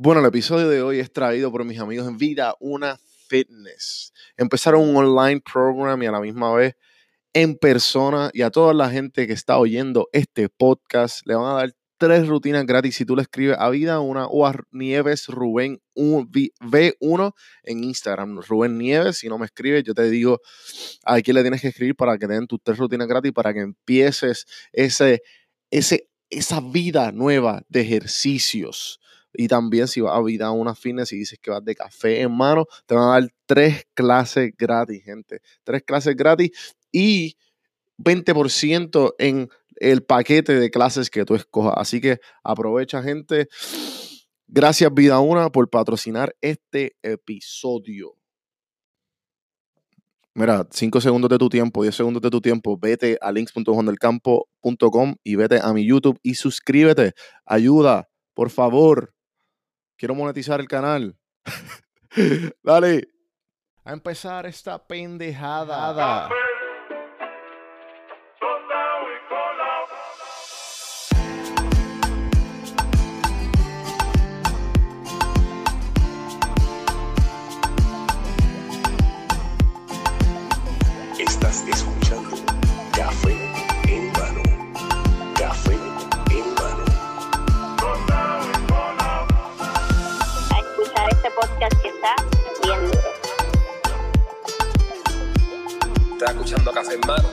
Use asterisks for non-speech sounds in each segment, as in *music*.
Bueno, el episodio de hoy es traído por mis amigos en Vida Una Fitness. Empezaron un online program y a la misma vez en persona y a toda la gente que está oyendo este podcast le van a dar tres rutinas gratis si tú le escribes a Vida Una o a Nieves Rubén V1 en Instagram. Rubén Nieves, si no me escribes, yo te digo a quién le tienes que escribir para que te den tus tres rutinas gratis para que empieces ese, ese, esa vida nueva de ejercicios. Y también si vas a Vida Una Fitness y dices que vas de café en mano, te van a dar tres clases gratis, gente. Tres clases gratis y 20% en el paquete de clases que tú escojas. Así que aprovecha, gente. Gracias, Vida Una, por patrocinar este episodio. Mira, 5 segundos de tu tiempo, 10 segundos de tu tiempo, vete a links.juandelcampo.com y vete a mi YouTube y suscríbete. Ayuda, por favor. Quiero monetizar el canal. *laughs* Dale. A empezar esta pendejada. Estás escuchando Café en Mano.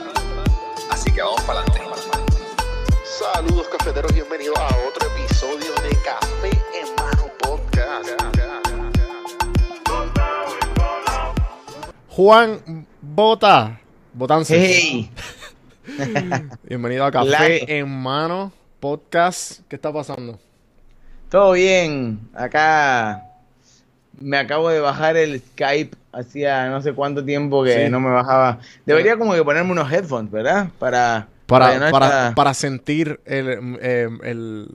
Así que vamos para adelante. Saludos cafeteros, bienvenidos a otro episodio de Café en Mano Podcast. Juan Bota, Botances. Hey, *laughs* Bienvenido a Café en Mano Podcast. ¿Qué está pasando? todo bien. Acá me acabo de bajar el Skype. Hacía no sé cuánto tiempo que Sí. no me bajaba. Debería como que ponerme unos headphones, ¿verdad? Para Para, para, sentir el, eh, el-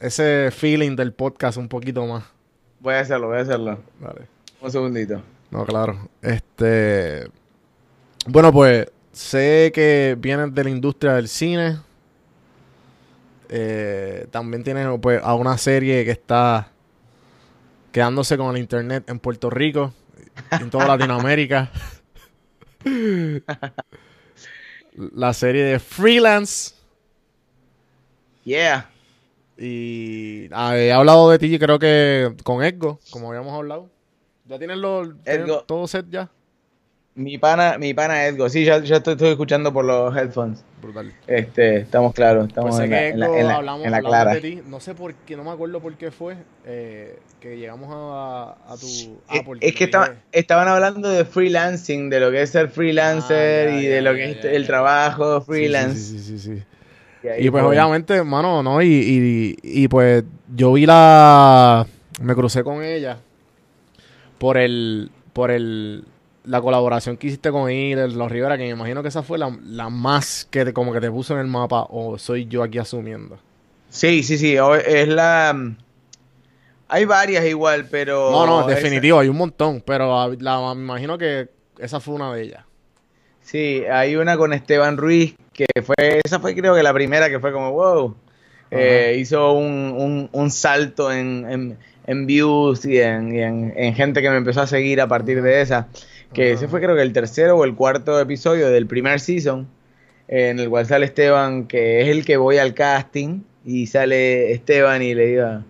ese feeling del podcast un poquito más. Voy a hacerlo, voy a hacerlo. Dale. Un segundito. No, claro. Este. Bueno, pues sé que vienes de la industria del cine. Eh, también tienes pues, a una serie que está quedándose con el internet en Puerto Rico, en toda Latinoamérica. la serie de Freelance. Yeah. Y ah, he hablado de ti, creo que con Edgo, como habíamos hablado. ¿Ya tienes los, todo set ya? Mi pana, mi pana Edgo. Sí, ya, ya estoy, estoy escuchando por los headphones. Brutal. Este, estamos claros, estamos Pues en, la, en la- Edgo en la- hablamos, en la hablamos clara. de ti. No sé por qué, no me acuerdo por qué fue eh, que llegamos a, a tu. ah, Es- que te estaba- estaban hablando de freelancing, de lo que es ser freelancer Ah, ya, y ya, de lo ya, que es ya, el ya. trabajo freelance. Sí, sí, sí, sí, sí. Y pues fue. obviamente, mano, ¿no? Y, y, y pues yo vi la... Me crucé con ella por el... Por el... La colaboración que hiciste con él, Los Rivera, que me imagino que esa fue la, la más que te- como que te puso en el mapa, o soy yo aquí asumiendo. Sí, sí, sí, es la... Hay varias igual, pero... No, no, esa- definitivo, hay un montón, pero la, me imagino que esa fue una de ellas. Sí, hay una con Esteban Ruiz, que fue, esa fue creo que la primera que fue como, wow, Eh, hizo un, un- un salto en, en- en views y, en, y en- en gente que me empezó a seguir a partir de esa, que ese fue creo que el tercero o el cuarto episodio del primer season, en el cual sale Esteban, que es el que voy al casting, y sale Esteban y le digo,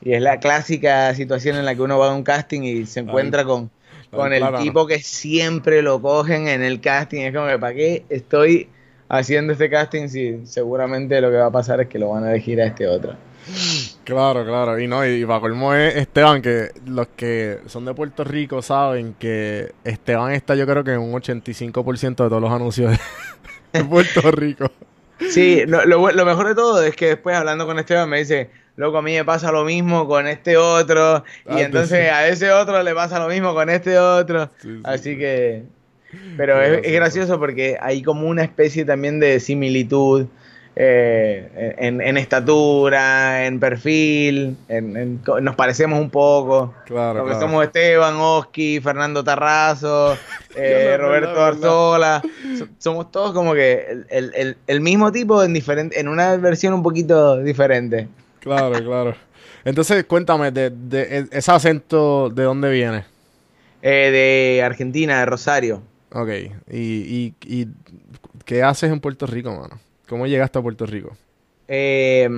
y es la clásica situación en la que uno va a un casting y se encuentra con, con el tipo que siempre lo cogen en el casting. Es como que, ¿para qué estoy haciendo este casting si seguramente lo que va a pasar es que lo van a elegir a este otro? Claro, claro. Y no, y, y para colmo es Esteban, que los que son de Puerto Rico saben que Esteban está yo creo que en un 85% de todos los anuncios de, *laughs* Puerto Rico. Sí, lo, lo lo mejor de todo es que después hablando con Esteban me dice, loco, a mí me pasa lo mismo con este otro, y Ah, entonces sí. a ese otro le pasa lo mismo con este otro. Sí, sí, Así sí. que... Pero es, gracioso porque hay como una especie también de similitud eh, en, en estatura, en perfil, en- nos parecemos un poco. Claro, Porque claro. somos Esteban, Oski, Fernando Tarrazo, *laughs* eh, Roberto. Arzola. So- *laughs* somos todos como que el, el- el- el mismo tipo en, diferente, en una versión un poquito diferente. Claro, claro. Entonces, cuéntame, de, de- e- ese acento, ¿de dónde viene? Eh, de Argentina, de Rosario. Ok, y, y, y ¿qué haces en Puerto Rico, mano? ¿Cómo llegaste a Puerto Rico? Eh,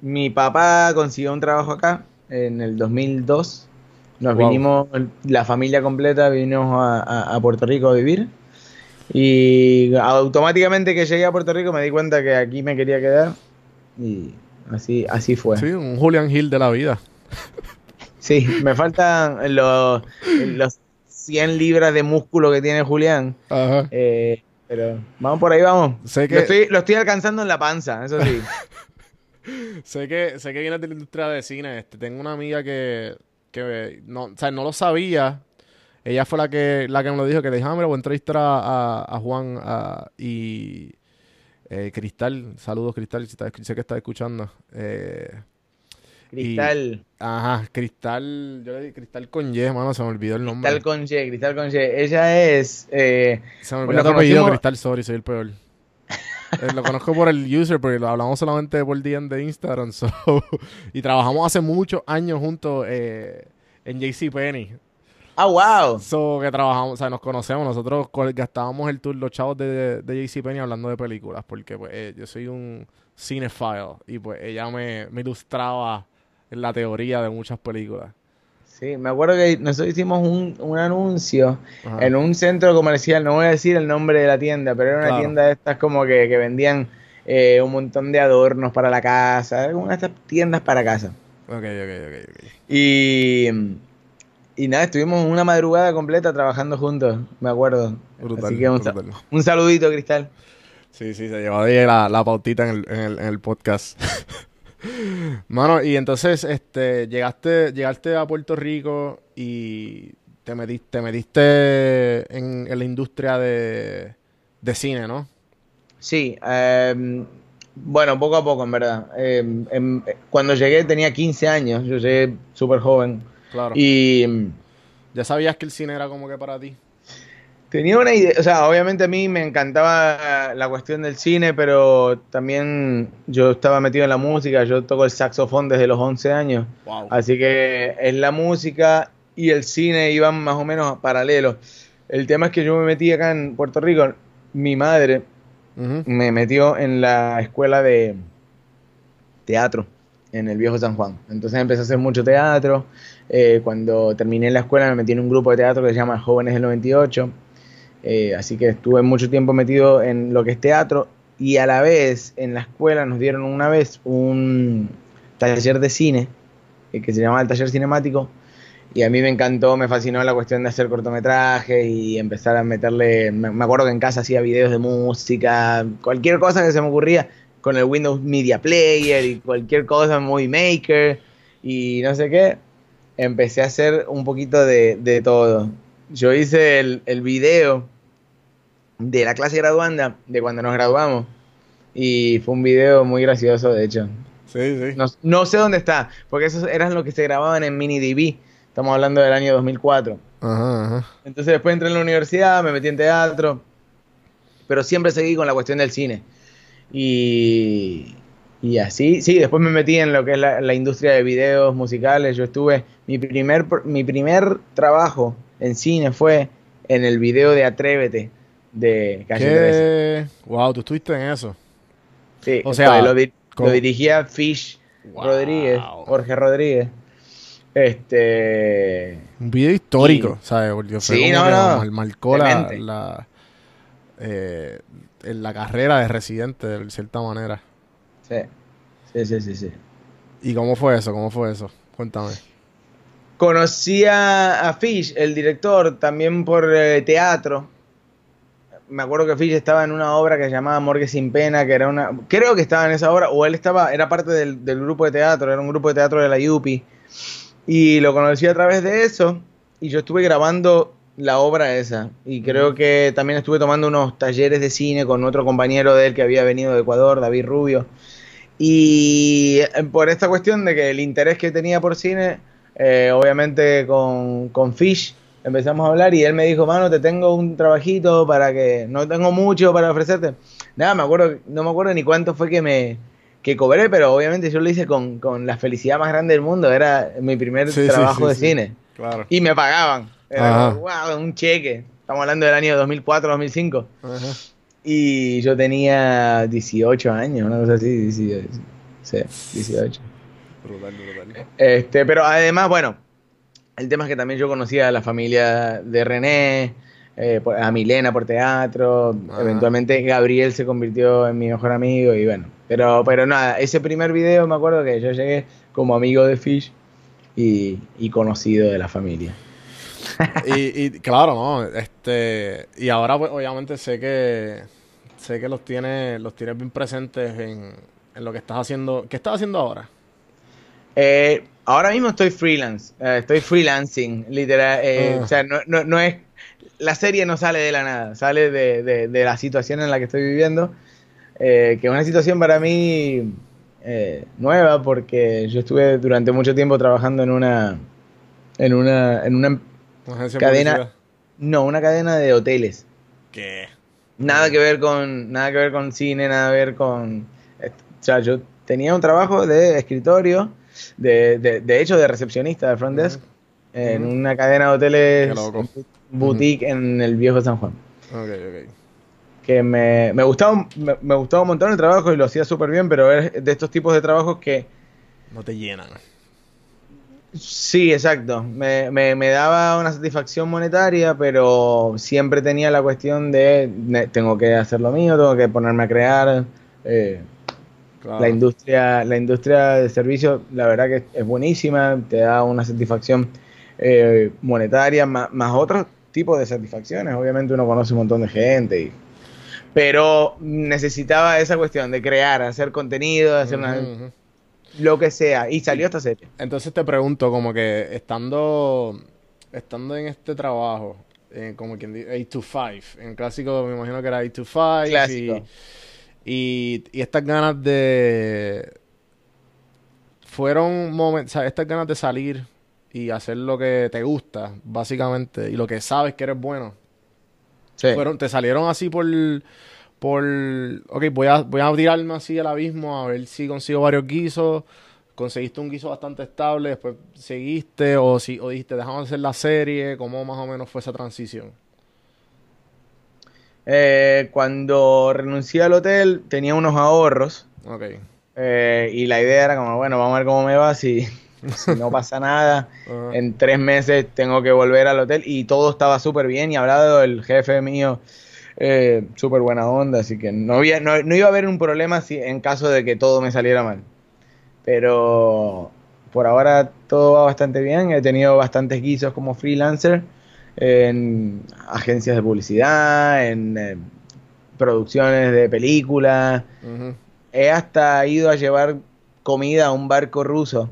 mi papá consiguió un trabajo acá en el 2002. Nos Wow. vinimos, la familia completa vinimos a, a- a Puerto Rico a vivir. Y automáticamente que llegué a Puerto Rico me di cuenta que aquí me quería quedar. Y así, así fue. Sí, un Julian Hill de la vida. Sí, me faltan los, los 100 libras de músculo que tiene Julián. Ajá. Eh, pero vamos por ahí, vamos. Sé que- Lo, estoy, lo estoy alcanzando en la panza, eso sí. *laughs* Sé que, sé que vienes de la industria de cine. Este, tengo una amiga que, que no, o sea, no lo sabía. Ella fue la que, la que me lo dijo, que le dijo, ah, mira, voy a entrevistar a, Juan a- y eh, Cristal. Saludos, Cristal, si sé que estás escuchando. Eh, Cristal. ajá, Cristal, yo le di Cristal con Y, mano, se me olvidó el nombre. Cristal con Y, Cristal con Y. Ella es. eh, Se me Bueno, olvidó tu apellido, conocimos- Cristal, sorry, soy el peor. Eh, lo conozco por el user, porque lo hablamos solamente por DM de Instagram. *laughs* so, y trabajamos hace muchos años juntos eh, en JCPenney. Ah, wow. So, que trabajamos, o sea, nos conocemos. Nosotros gastábamos el tour, los chavos de, de JCPenney hablando de películas, porque pues eh, yo soy un cinephile y pues ella me, me ilustraba en la teoría de muchas películas. Sí, me acuerdo que nosotros hicimos un, un anuncio Ajá. en un centro comercial. No voy a decir el nombre de la tienda, pero era una Claro. tienda de estas como que, que vendían eh, un montón de adornos para la casa. Una de estas tiendas para casa. Ok, ok, ok, ok. Y, y nada, estuvimos una madrugada completa trabajando juntos, me acuerdo. Brutal, Así que un, brutal. un saludito, Cristal. Sí, sí, se llevó ahí la, la pautita en el, en el, en el podcast. *laughs* Mano, y entonces, este, llegaste, llegaste a Puerto Rico y te metiste, te metiste en, en la industria de, de cine, ¿no? Sí, em, bueno, poco a poco, en verdad. Em, em, cuando llegué tenía 15 años, yo llegué súper joven. Claro. Y ¿Ya sabías que el cine era como que para ti? Tenía una idea, o sea, obviamente a mí me encantaba la cuestión del cine, pero también yo estaba metido en la música, yo toco el saxofón desde los 11 años. Wow. Así que es la música y el cine iban más o menos paralelos. El tema es que yo me metí acá en Puerto Rico, mi madre me metió en la escuela de teatro en el viejo San Juan. Entonces empecé a hacer mucho teatro. Eh, cuando terminé la escuela me metí en un grupo de teatro que se llama Jóvenes del 98. Eh, así que estuve mucho tiempo metido en lo que es teatro y a la vez en la escuela nos dieron una vez un taller de cine eh, que se llamaba el taller cinemático y a mí me encantó, me fascinó la cuestión de hacer cortometrajes y empezar a meterle, me, me acuerdo que en casa hacía videos de música, cualquier cosa que se me ocurría con el Windows Media Player y cualquier cosa, Movie Maker y no sé qué, empecé a hacer un poquito de, de todo. Yo hice el, el video de la clase graduanda, de cuando nos graduamos, y fue un video muy gracioso, de hecho. Sí, sí. No, no sé dónde está, porque esos eran los que se grababan en MiniDB. Estamos hablando del año 2004. Ajá, ajá. Entonces después entré en la universidad, me metí en teatro, pero siempre seguí con la cuestión del cine. Y, y así, sí, después me metí en lo que es la, la industria de videos musicales. Yo estuve, mi primer, pr- mi primer trabajo en cine fue en el video de Atrévete de Calle 13. ¿Qué? Wow, tú estuviste en eso. Sí, O sea, lo, di- lo dirigía Fish Wow. Rodríguez, Jorge Rodríguez. Este, Un video histórico, Y- ¿sabes? Porque fue Sí, no, que no. mar- marcó la, eh, la carrera de Residente, de cierta manera. sí, sí, sí, sí. sí. ¿Y cómo fue eso? ¿Cómo fue eso? Cuéntame. Conocí a, a Fish, el director, también por eh, teatro. Me acuerdo que Fish estaba en una obra que se llamaba Morgue sin Pena, que era una... Creo que estaba en esa obra, o él estaba, era parte del, del grupo de teatro, era un grupo de teatro de la UPI. Y lo conocí a través de eso, y yo estuve grabando la obra esa. Y creo que también estuve tomando unos talleres de cine con otro compañero de él que había venido de Ecuador, David Rubio. Y eh, por esta cuestión de que el interés que tenía por cine, eh, obviamente con, con Fish empezamos a hablar y él me dijo, mano, te tengo un trabajito para que no tengo mucho para ofrecerte. Nada, me acuerdo, no me acuerdo ni cuánto fue que me, que cobré, pero obviamente yo lo hice con, con la felicidad más grande del mundo. Era mi primer Sí, trabajo sí, de sí. cine. Claro. Y me pagaban. Era como, wow, un cheque. Estamos hablando del año 2004, 2005. Ajá. Y yo tenía 18 años, una cosa así, 18. Sí, 18. Brutal, brutal. Este, pero además, bueno, el tema es que también yo conocía a la familia de René, eh, a Milena por teatro, Ajá. eventualmente Gabriel se convirtió en mi mejor amigo y bueno, pero, pero nada, ese primer video me acuerdo que yo llegué como amigo de Fish y, y conocido de la familia. y, y claro, ¿no? Este, y ahora pues obviamente sé que sé que los tienes los tienes bien presentes en, en lo que estás haciendo. ¿Qué estás haciendo ahora? Eh, ahora mismo estoy freelance, eh, estoy freelancing, literal. eh, Ah. O sea, no, no, no es. La serie no sale de la nada, sale de, de- de la situación en la que estoy viviendo, eh, que es una situación para mí eh, nueva, porque yo estuve durante mucho tiempo trabajando en una. En una. En una. Agencia Cadena- publicidad. No, una cadena de hoteles. ¿Qué? Nada que ver con. Nada que ver con cine, nada que ver con. eh, O sea, yo tenía un trabajo de escritorio, de, de, de hecho de recepcionista de front desk, en una cadena de hoteles boutique en el viejo San Juan. Ok, ok. Que me, me gustaba me, me gustaba un montón el trabajo y lo hacía súper bien, pero es de estos tipos de trabajos que No te llenan. sí, exacto, me, me, me daba una satisfacción monetaria, pero siempre tenía la cuestión de tengo que hacer lo mío, tengo que ponerme a crear. eh, Claro. La industria, la industria de servicios, la verdad que es buenísima, te da una satisfacción eh, monetaria, más, más otros tipos de satisfacciones. Obviamente uno conoce un montón de gente, y- pero necesitaba esa cuestión de crear, hacer contenido, hacer una- lo que sea. Y salió esta serie. Entonces te pregunto, como que estando, estando en este trabajo, eh, como quien dice, 8 to 5, en clásico me imagino que era 8 to 5, Clásico. y, y, y estas ganas de... Fueron momentos, estas ganas de salir y hacer lo que te gusta, básicamente, y lo que sabes que eres bueno, Sí. fueron, te salieron así por, por, ok, voy a, voy a tirarme así al abismo a ver si consigo varios guisos, conseguiste un guiso bastante estable, después seguiste o si, o dijiste, dejamos hacer la serie, ¿cómo más o menos fue esa transición? Eh, cuando renuncié al hotel tenía unos ahorros eh, y la idea era como, bueno, vamos a ver cómo me va si, *laughs* si no pasa nada. Ajá. En tres meses tengo que volver al hotel y todo estaba súper bien y hablado el jefe mío, eh, súper buena onda, así que no, había, no, no iba a haber un problema si, en caso de que todo me saliera mal. Pero por ahora todo va bastante bien, he tenido bastantes guisos como freelancer en agencias de publicidad, en eh, producciones de películas he hasta ido a llevar comida a un barco ruso.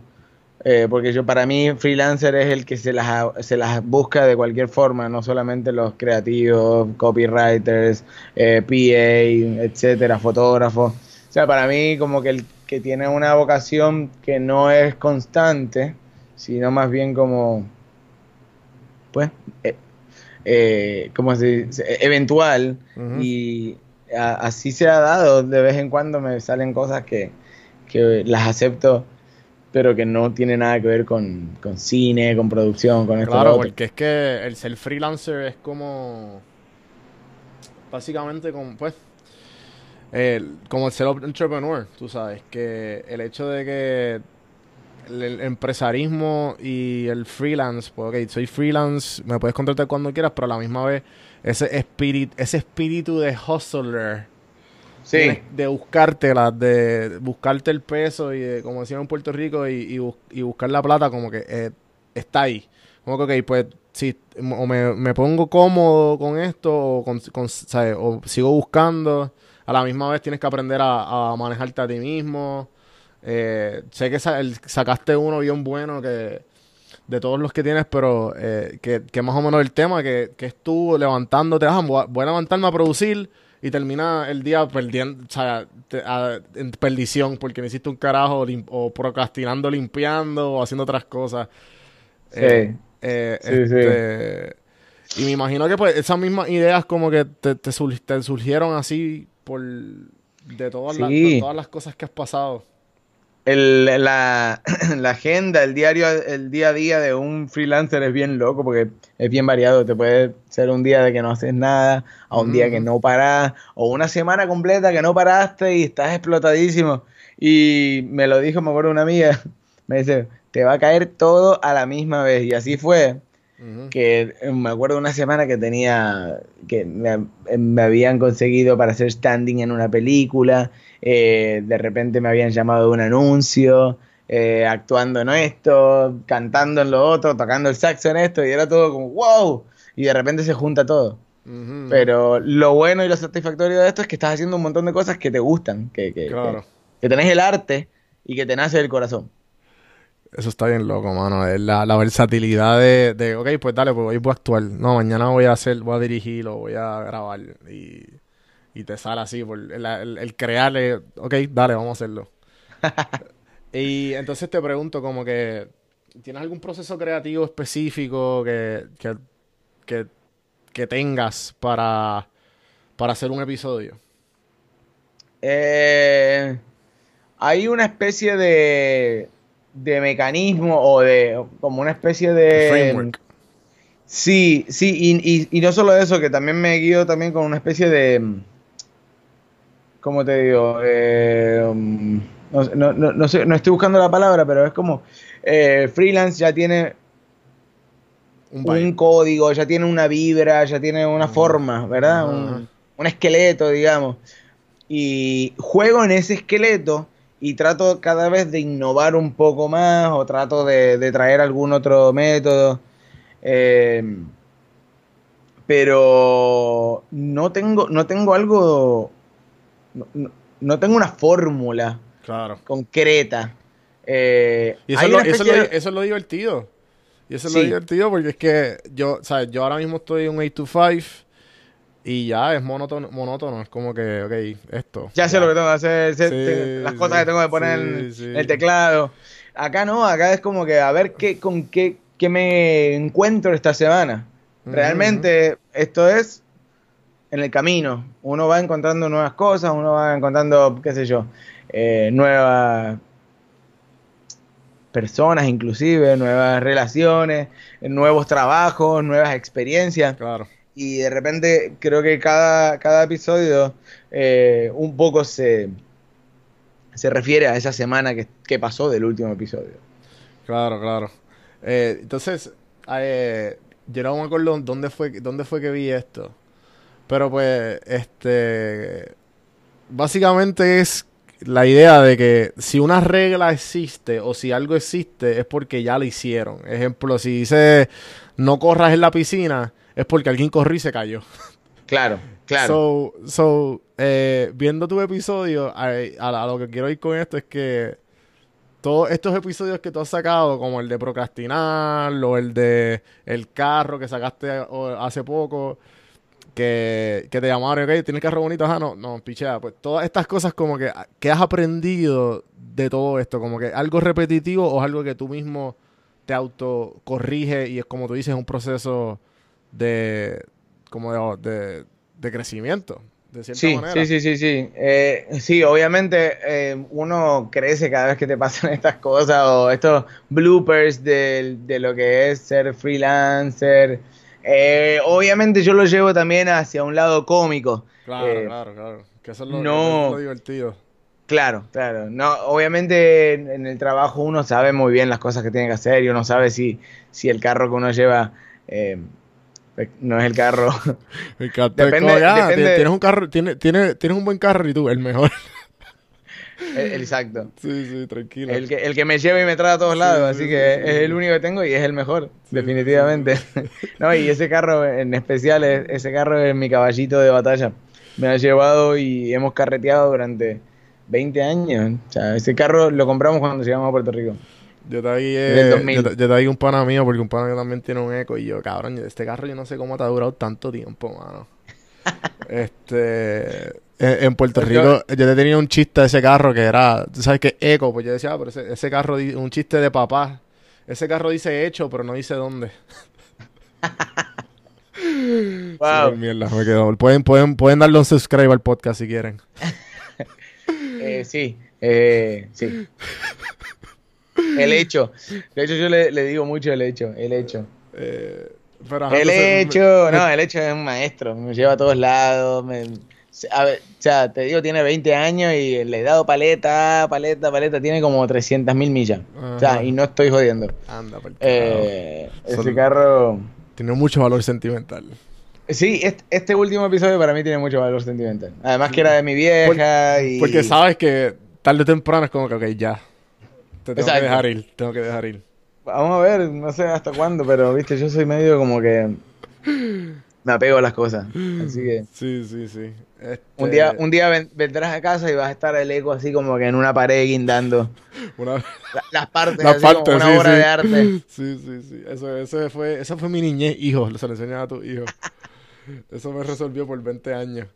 eh, porque yo para mí freelancer es el que se las, se las busca de cualquier forma, no solamente los creativos, copywriters, eh, PA, etcétera, fotógrafos. O sea, para mí como que el que tiene una vocación que no es constante, sino más bien como, pues, eh, eh, como se dice? eventual, y a- así se ha dado, de vez en cuando me salen cosas que, que las acepto, pero que no tiene nada que ver con, con cine, con producción, con esto. Claro, porque es que el ser freelancer es como. Básicamente, como, pues. el- como el ser entrepreneur, tú sabes. Que el hecho de que el, empresarismo y el freelance, pues, ok, soy freelance, me puedes contratar cuando quieras, pero a la misma vez, ese espíritu, ese espíritu de hustler. Sí, Tienes de buscártela, de buscarte el peso y de, como decían en Puerto Rico, y, y, bus- y buscar la plata como que eh, está ahí. Como que, ok, pues si o me, me pongo cómodo con esto o, con, con- ¿sabes? o sigo buscando, a la misma vez tienes que aprender a, a manejarte a ti mismo. Eh, sé que sacaste uno bien bueno que de todos los que tienes, pero eh, que, que más o menos el tema, que, que es tú levantándote, ah, voy a, levantarme a producir y termina el día perdiendo, o sea, te- a- en perdición porque no hiciste un carajo lim- o procrastinando limpiando o haciendo otras cosas. Sí. Eh, eh, Sí, sí. este, Y me imagino que pues esas mismas ideas como que te, te, sur- te surgieron así por de todas, las, Sí. de todas las cosas que has pasado. El- la, *clears throat* la agenda, el diario, el día a día de un freelancer es bien loco porque es bien variado. Te puede ser un día de que no haces nada, a un día que Ujú. no parás, o una semana completa que no paraste y estás explotadísimo. Y me lo dijo, me acuerdo una amiga, *laughs* me dice, te va a caer todo a la misma vez. Y así fue que eh, me acuerdo una semana que tenía, que me, eh, me habían conseguido para hacer standing en una película, eh, de repente me habían llamado de un anuncio, eh, actuando en esto, cantando en lo otro, tocando el saxo en esto, y era todo como wow, y de repente se junta todo. Pero lo bueno y lo satisfactorio de esto es que estás haciendo un montón de cosas que te gustan, que, que, Claro. que, que tenés el arte y que te nace del corazón. Eso está bien loco, mano. Es La, la versatilidad de, de, ok, pues dale, pues hoy voy a actuar. No, mañana voy a hacer, voy a dirigir o voy a grabar. Y, y te sale así, por el, el, el crearle, ok, dale, vamos a hacerlo. *laughs* y entonces te pregunto como que, ¿tienes algún proceso creativo específico que, que, que, que tengas para, para hacer un episodio? Eh, hay una especie de, de mecanismo o de como una especie de Framework. Sí, sí, y, y- y no solo eso, que también me guío también con una especie de ¿cómo te digo? Eh, um, no, no- no- no sé, no estoy buscando la palabra, pero es como eh, freelance ya tiene Un código, ya tiene una vibra, ya tiene una forma, ¿verdad? Un, un esqueleto, digamos. Y juego en ese esqueleto y trato cada vez de innovar un poco más o trato de, de traer algún otro método. Eh, pero no tengo, no tengo algo, no, no- no tengo una fórmula Claro. concreta. Eh, Y eso, lo, eso, lo, de- eso es lo divertido. Y eso es lo Sí. divertido porque es que yo, ¿sabes? Yo ahora mismo estoy en un 8 to 5 y ya es monótono, monótono. Es como que, ok, esto. Ya sé lo que tengo que hacer, Sí, las sí, cosas que tengo que poner sí, en sí. el teclado. Acá no, acá es como que a ver qué, con qué, qué me encuentro esta semana. Realmente esto es en el camino. Uno va encontrando nuevas cosas, uno va encontrando, qué sé yo, eh, nuevas personas inclusive, nuevas relaciones, nuevos trabajos, nuevas experiencias. Claro. Y de repente creo que cada, cada episodio eh, un poco se, se refiere a esa semana que, que pasó del último episodio. Claro, claro. Eh, entonces, yo no me acuerdo dónde fue, dónde fue que vi esto. Pero pues, este, básicamente es la idea de que si una regla existe o si algo existe es porque ya lo hicieron. Ejemplo, si dice no corras en la piscina, es porque alguien corrió y se cayó. Claro, claro. So, so eh, viendo tu episodio, a, a- a lo que quiero ir con esto es que todos estos episodios que tú has sacado, como el de procrastinar o el de el carro que sacaste hace poco, que, que te llamaron, ok, tienes carro bonito, ajá, no, no, pichea, pues todas estas cosas como que, que has aprendido de todo esto, como que algo repetitivo o algo que tú mismo te autocorrige y es como tú dices, un proceso de, como de, de, de crecimiento, de cierta Sí, manera. sí, sí, sí, sí. Eh, sí, obviamente eh, uno crece cada vez que te pasan *laughs* estas cosas o estos bloopers de, de lo que es ser freelancer. Eh, obviamente yo lo llevo también hacia un lado cómico. Claro, Eh, claro, claro. Que eso es lo, no- es lo divertido. Claro, claro. No, obviamente en, el trabajo uno sabe muy bien las cosas que tiene que hacer y uno sabe si, si el carro que uno lleva eh, pues, no es el carro. *laughs* Me encanta. Depende- Tienes un carro, tienes, tienes, tienes un buen carro y tú, el mejor. El- Exacto. sí, sí, tranquilo. El que, el que me lleva y me trae a todos lados, sí, así sí, que sí, es el único que tengo y es el mejor, definitivamente. *laughs* no, y ese carro en especial, es- ese carro es mi caballito de batalla. Me ha llevado y hemos carreteado durante 20 años. O sea, ese carro lo compramos cuando llegamos a Puerto Rico. Yo Del eh, 2000. yo, yo un pana mío, porque un pana mío también tiene un eco. Y yo, cabrón, este carro yo no sé cómo te ha durado tanto tiempo, mano. Este. En, Puerto Pues Rico, yo te tenía un chiste de ese carro que era, tú sabes que eco, pues yo decía, ah, pero ese, ese carro, un chiste de papá. Ese carro dice hecho, pero no dice dónde. *laughs* Wow. Mierda, me quedó. Pueden, pueden, pueden darle un subscribe al podcast si quieren. *laughs* Eh, sí, eh, sí. El hecho. De hecho, yo le, le digo mucho el hecho, el hecho. Eh, pero, ajá, El entonces, hecho, me- no, el hecho es un maestro, me lleva a todos lados. me- a ver, o sea, te digo, tiene 20 años y le he dado paleta, paleta, paleta, tiene como 300 mil millas. O sea, y no estoy jodiendo. Anda, por Eh, Son- ese carro. Tiene mucho valor sentimental. Sí, este, este último episodio para mí tiene mucho valor sentimental. Además que era de mi vieja y... Porque sabes que tarde o temprano es como que, ok, ya. Te tengo Exacto. que dejar ir, tengo que dejar ir. Vamos a ver, no sé hasta cuándo, pero viste, yo soy medio como que *clears throat* me apego a las cosas. Así que Sí, sí, sí. Este, un día, un día ven- vendrás a casa y vas a estar el eco así como que en una pared guindando *laughs* una- la- las partes, Las así como una sí, obra sí. de arte. *clears throat* Sí, sí, sí. Eso, eso fue, esa fue mi niñez, hijo. Se lo enseñaba a tu hijo. *laughs* Eso me resolvió por 20 años.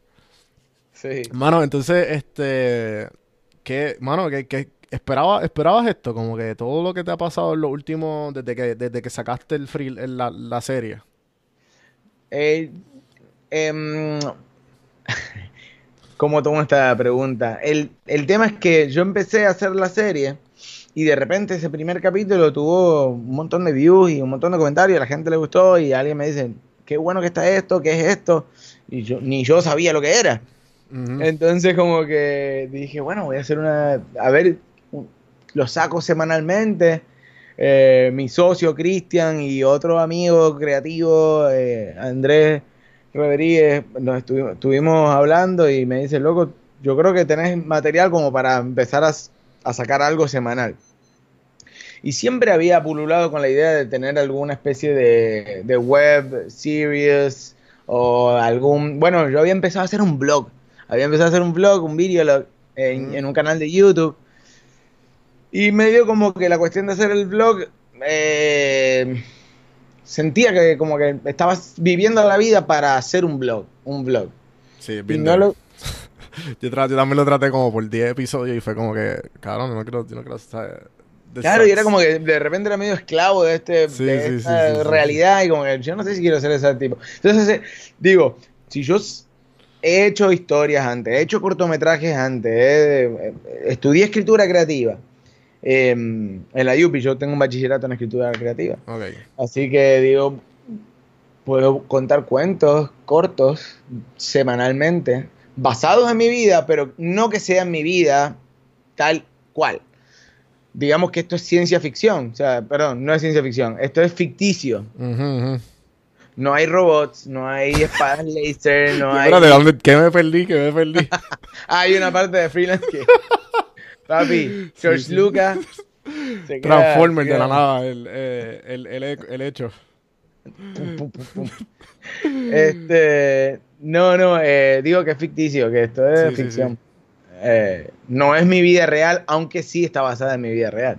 Sí. Mano, entonces, este. ¿Qué, mano, que, que esperaba, esperabas esto? Como que todo lo que te ha pasado en los últimos. Desde que, desde que sacaste el free, la, la serie. Eh, em, *laughs* ¿Cómo tomo esta pregunta? El, el tema es que yo empecé a hacer la serie y de repente ese primer capítulo tuvo un montón de views y un montón de comentarios, a la gente le gustó y alguien me dice, qué bueno que está esto, qué es esto, y yo ni yo sabía lo que era. Entonces como que dije, bueno, voy a hacer una, a ver, lo saco semanalmente. Eh, mi socio Cristian y otro amigo creativo, eh, Andrés Rodríguez, nos estuvi- estuvimos hablando y me dice, loco, yo creo que tenés material como para empezar a, sacar algo semanal. Y siempre había pululado con la idea de tener alguna especie de, de web series o algún... Bueno, yo había empezado a hacer un blog. Había empezado a hacer un blog, un video en un canal de YouTube. Y me dio como que la cuestión de hacer el blog... eh, sentía que como que estabas viviendo la vida para hacer un blog. Un blog. Sí, Y bien no duro. lo, *laughs* yo, yo también lo traté como por 10 episodios y fue como que, cabrón, no quiero, yo no quiero saber. Claro, y era como que de repente era medio esclavo de, este, Sí, de sí, esta sí, realidad y como que yo no sé si quiero ser ese tipo. Entonces, eh, digo, si yo he hecho historias antes, he hecho cortometrajes antes, eh, estudié escritura creativa eh, en la UPI, yo tengo un bachillerato en escritura creativa. Ok. Así que digo, puedo contar cuentos cortos semanalmente, basados en mi vida, pero no que sean mi vida tal cual. Digamos que esto es ciencia ficción, o sea, perdón, no es ciencia ficción, esto es ficticio. No hay robots, no hay espadas laser, no *laughs* hay... Espérate, ¿dónde- ¿qué me perdí? ¿Qué me perdí? *laughs* Hay una parte de freelance que... *laughs* Papi, George sí. Lucas... *laughs* se Transformer de la nada, el, eh, el, el, e- el hecho. Pum, pum, pum, pum. Este, no, no, eh, digo que es ficticio, que esto es Sí, ficción. sí. Eh, no es mi vida real, aunque sí está basada en mi vida real.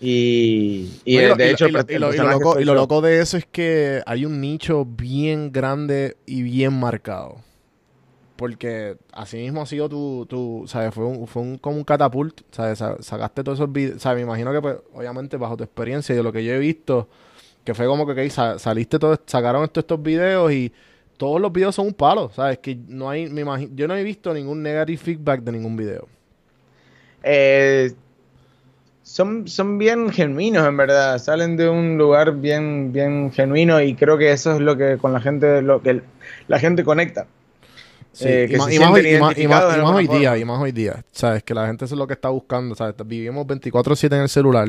Y, y, No, de, hecho, y lo- el y lo- y lo y loco de eso es que hay un nicho bien grande y bien marcado. Porque así mismo ha sido tu, tu ¿sabes? Fue, un, fue un, como un catapult, ¿sabes? Sa- Sacaste todos esos videos, ¿sabes? Me imagino que, pues, obviamente, bajo tu experiencia y de lo que yo he visto, que fue como que, saliste todo, sacaron estos, estos videos y todos los videos son un palo, ¿sabes? Que no hay, me imagino, yo no he visto ningún negative feedback de ningún video. Eh, son, son bien genuinos, en verdad. Salen de un lugar bien, bien genuino y creo que eso es lo que con la gente, lo que la gente conecta. Sí, Eh, y, que más, se y más hoy, sienten y más- y más- identificados y de más hoy alguna día, y más hoy día, ¿sabes? Que la gente eso es lo que está buscando, ¿sabes? Vivimos 24/7 en el celular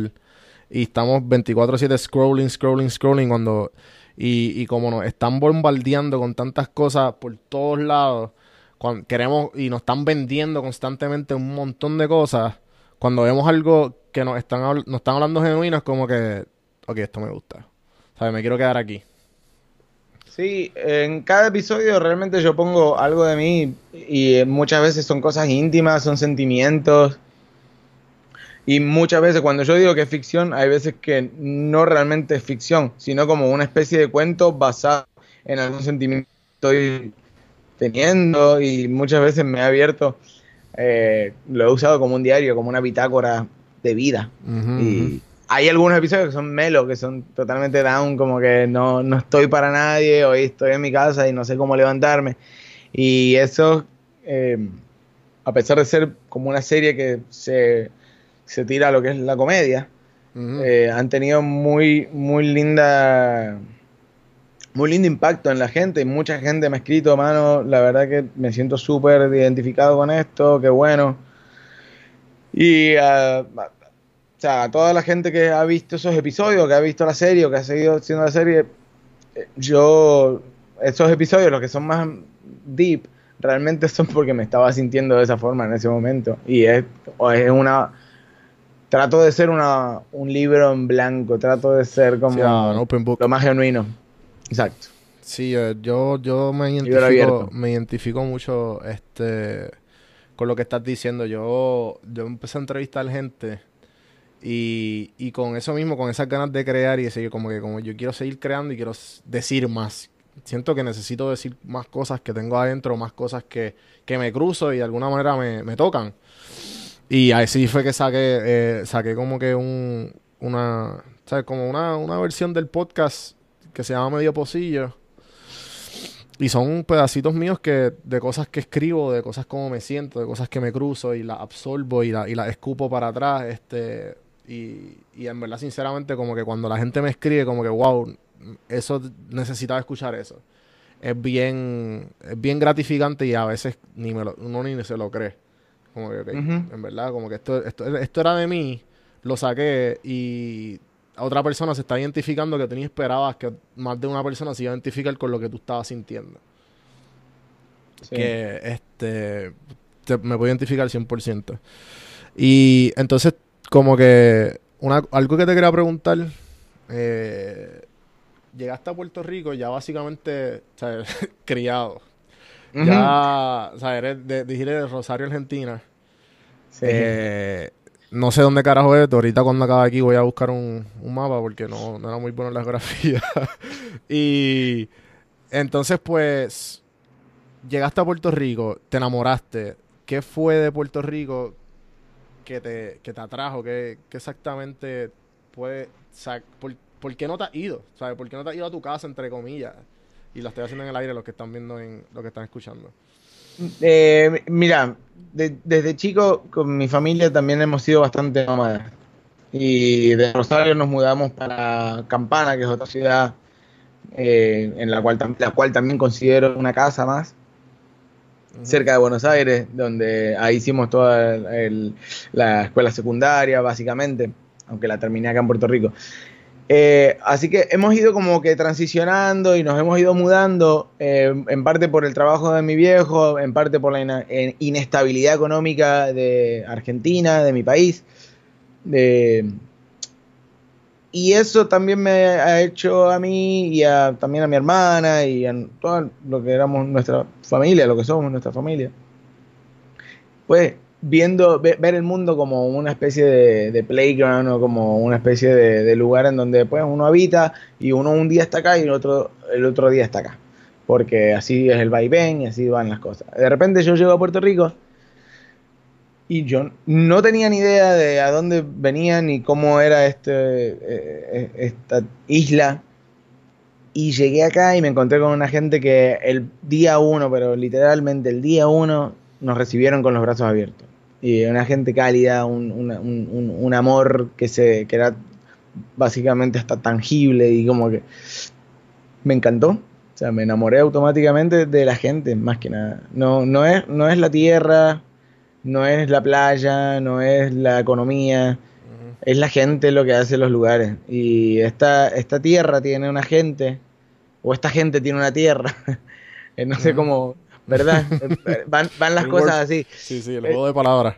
y estamos 24/7 scrolling, scrolling, scrolling cuando... Y, y como nos están bombardeando con tantas cosas por todos lados, cuando queremos y nos están vendiendo constantemente un montón de cosas, cuando vemos algo que nos están, nos están hablando genuino, es como que, ok, esto me gusta, ¿sabes? Me quiero quedar aquí. Sí, en cada episodio realmente yo pongo algo de mí y eh, muchas veces son cosas íntimas, son sentimientos. Y muchas veces cuando yo digo que es ficción, hay veces que no realmente es ficción, sino como una especie de cuento basado en algún sentimiento que estoy teniendo y muchas veces me he abierto, eh, lo he usado como un diario, como una bitácora de vida. Ujú. Y hay algunos episodios que son melo, que son totalmente down, como que no, no estoy para nadie, hoy estoy en mi casa y no sé cómo levantarme. Y eso, eh, a pesar de ser como una serie que se, se tira a lo que es la comedia, eh, han tenido muy, muy linda, muy lindo impacto en la gente y mucha gente me ha escrito, mano, la verdad que me siento súper identificado con esto, qué bueno. Y ah, o sea, a toda la gente que ha visto esos episodios, que ha visto la serie o que ha seguido haciendo la serie, eh, yo, esos episodios, los que son más deep, realmente son porque me estaba sintiendo de esa forma en ese momento. Y es, o es una... Trato de ser una, un libro en blanco, trato de ser como Sí, ah, un open book. lo más genuino. Exacto. Sí, eh, yo, yo me identifico, me identifico mucho este con lo que estás diciendo. Yo, yo empecé a entrevistar gente y, y con eso mismo, con esas ganas de crear y de seguir, como que como yo quiero seguir creando y quiero decir más. Siento que necesito decir más cosas que tengo adentro, más cosas que, que me cruzo y de alguna manera me, me tocan. Y así fue que saqué, eh, saqué como que un, una, ¿sabes? Como una, una versión del podcast que se llama Medio Pocillo. Y son pedacitos míos que, de cosas que escribo, de cosas como me siento, de cosas que me cruzo y las absorbo y, la, y las escupo para atrás. Este, y, y en verdad, sinceramente, como que cuando la gente me escribe, como que, wow, eso necesitaba escuchar eso. Es bien, es bien gratificante y a veces ni me lo, uno ni se lo cree. Como que, ok, Ujú. en verdad, como que esto, esto, esto era de mí, lo saqué y a otra persona se está identificando que tú ni esperabas que más de una persona se iba a identificar con lo que tú estabas sintiendo. Sí. Que este te- me puedo identificar 100%. Y entonces, como que una, algo que te quería preguntar, eh, llegaste a Puerto Rico ya básicamente sea, *laughs* criado. Ya, o sea, eres de, dijiste de Rosario, Argentina. Sí. Eh, no sé dónde carajo es. Ahorita cuando acabe aquí voy a buscar un, un mapa porque no, no era muy bueno en la geografía. *laughs* y entonces, pues, llegaste a Puerto Rico, te enamoraste. ¿Qué fue de Puerto Rico que te, que te atrajo? ¿Qué, qué exactamente puede... por, por qué no te has ido? ¿Sabes? ¿Por qué no te has ido a tu casa, entre comillas? Y lo estoy haciendo en el aire los que están viendo, en, los que están escuchando. Eh, mira, de- desde chico con mi familia también hemos sido bastante nómadas. Y de Rosario nos mudamos para Campana, que es otra ciudad eh, en la cual, la cual también considero una casa más, Cerca de Buenos Aires, donde ahí hicimos toda el- el- la escuela secundaria, básicamente, aunque la terminé acá en Puerto Rico. Eh, así que hemos ido como que transicionando y nos hemos ido mudando, eh, en parte por el trabajo de mi viejo, en parte por la inestabilidad económica de Argentina, de mi país. de- y eso también me ha hecho a mí y a- también a mi hermana y a todo lo que éramos nuestra familia, lo que somos nuestra familia. Pues viendo, ve- ver el mundo como una especie de, playground o como una especie de, de lugar en donde pues uno habita y uno un día está acá y el otro, el otro día está acá. Porque así es el vaivén y así van las cosas. De repente yo llego a Puerto Rico y yo no tenía ni idea de a dónde venía ni cómo era este, eh, esta isla. Y llegué acá y me encontré con una gente que el día uno, pero literalmente el día uno, nos recibieron con los brazos abiertos. Y una gente cálida, un- un- un amor que, se, que era básicamente hasta tangible y como que me encantó. O sea, me enamoré automáticamente de la gente, más que nada. No, no, es, no es la tierra, no es la playa, no es la economía, es la gente lo que hace los lugares. Y esta, esta tierra tiene una gente, o esta gente tiene una tierra. *laughs* Eh, no sé cómo, ¿verdad? *laughs* Eh, Van, van las El cosas word- así. Sí, sí, el Eh, juego de palabras.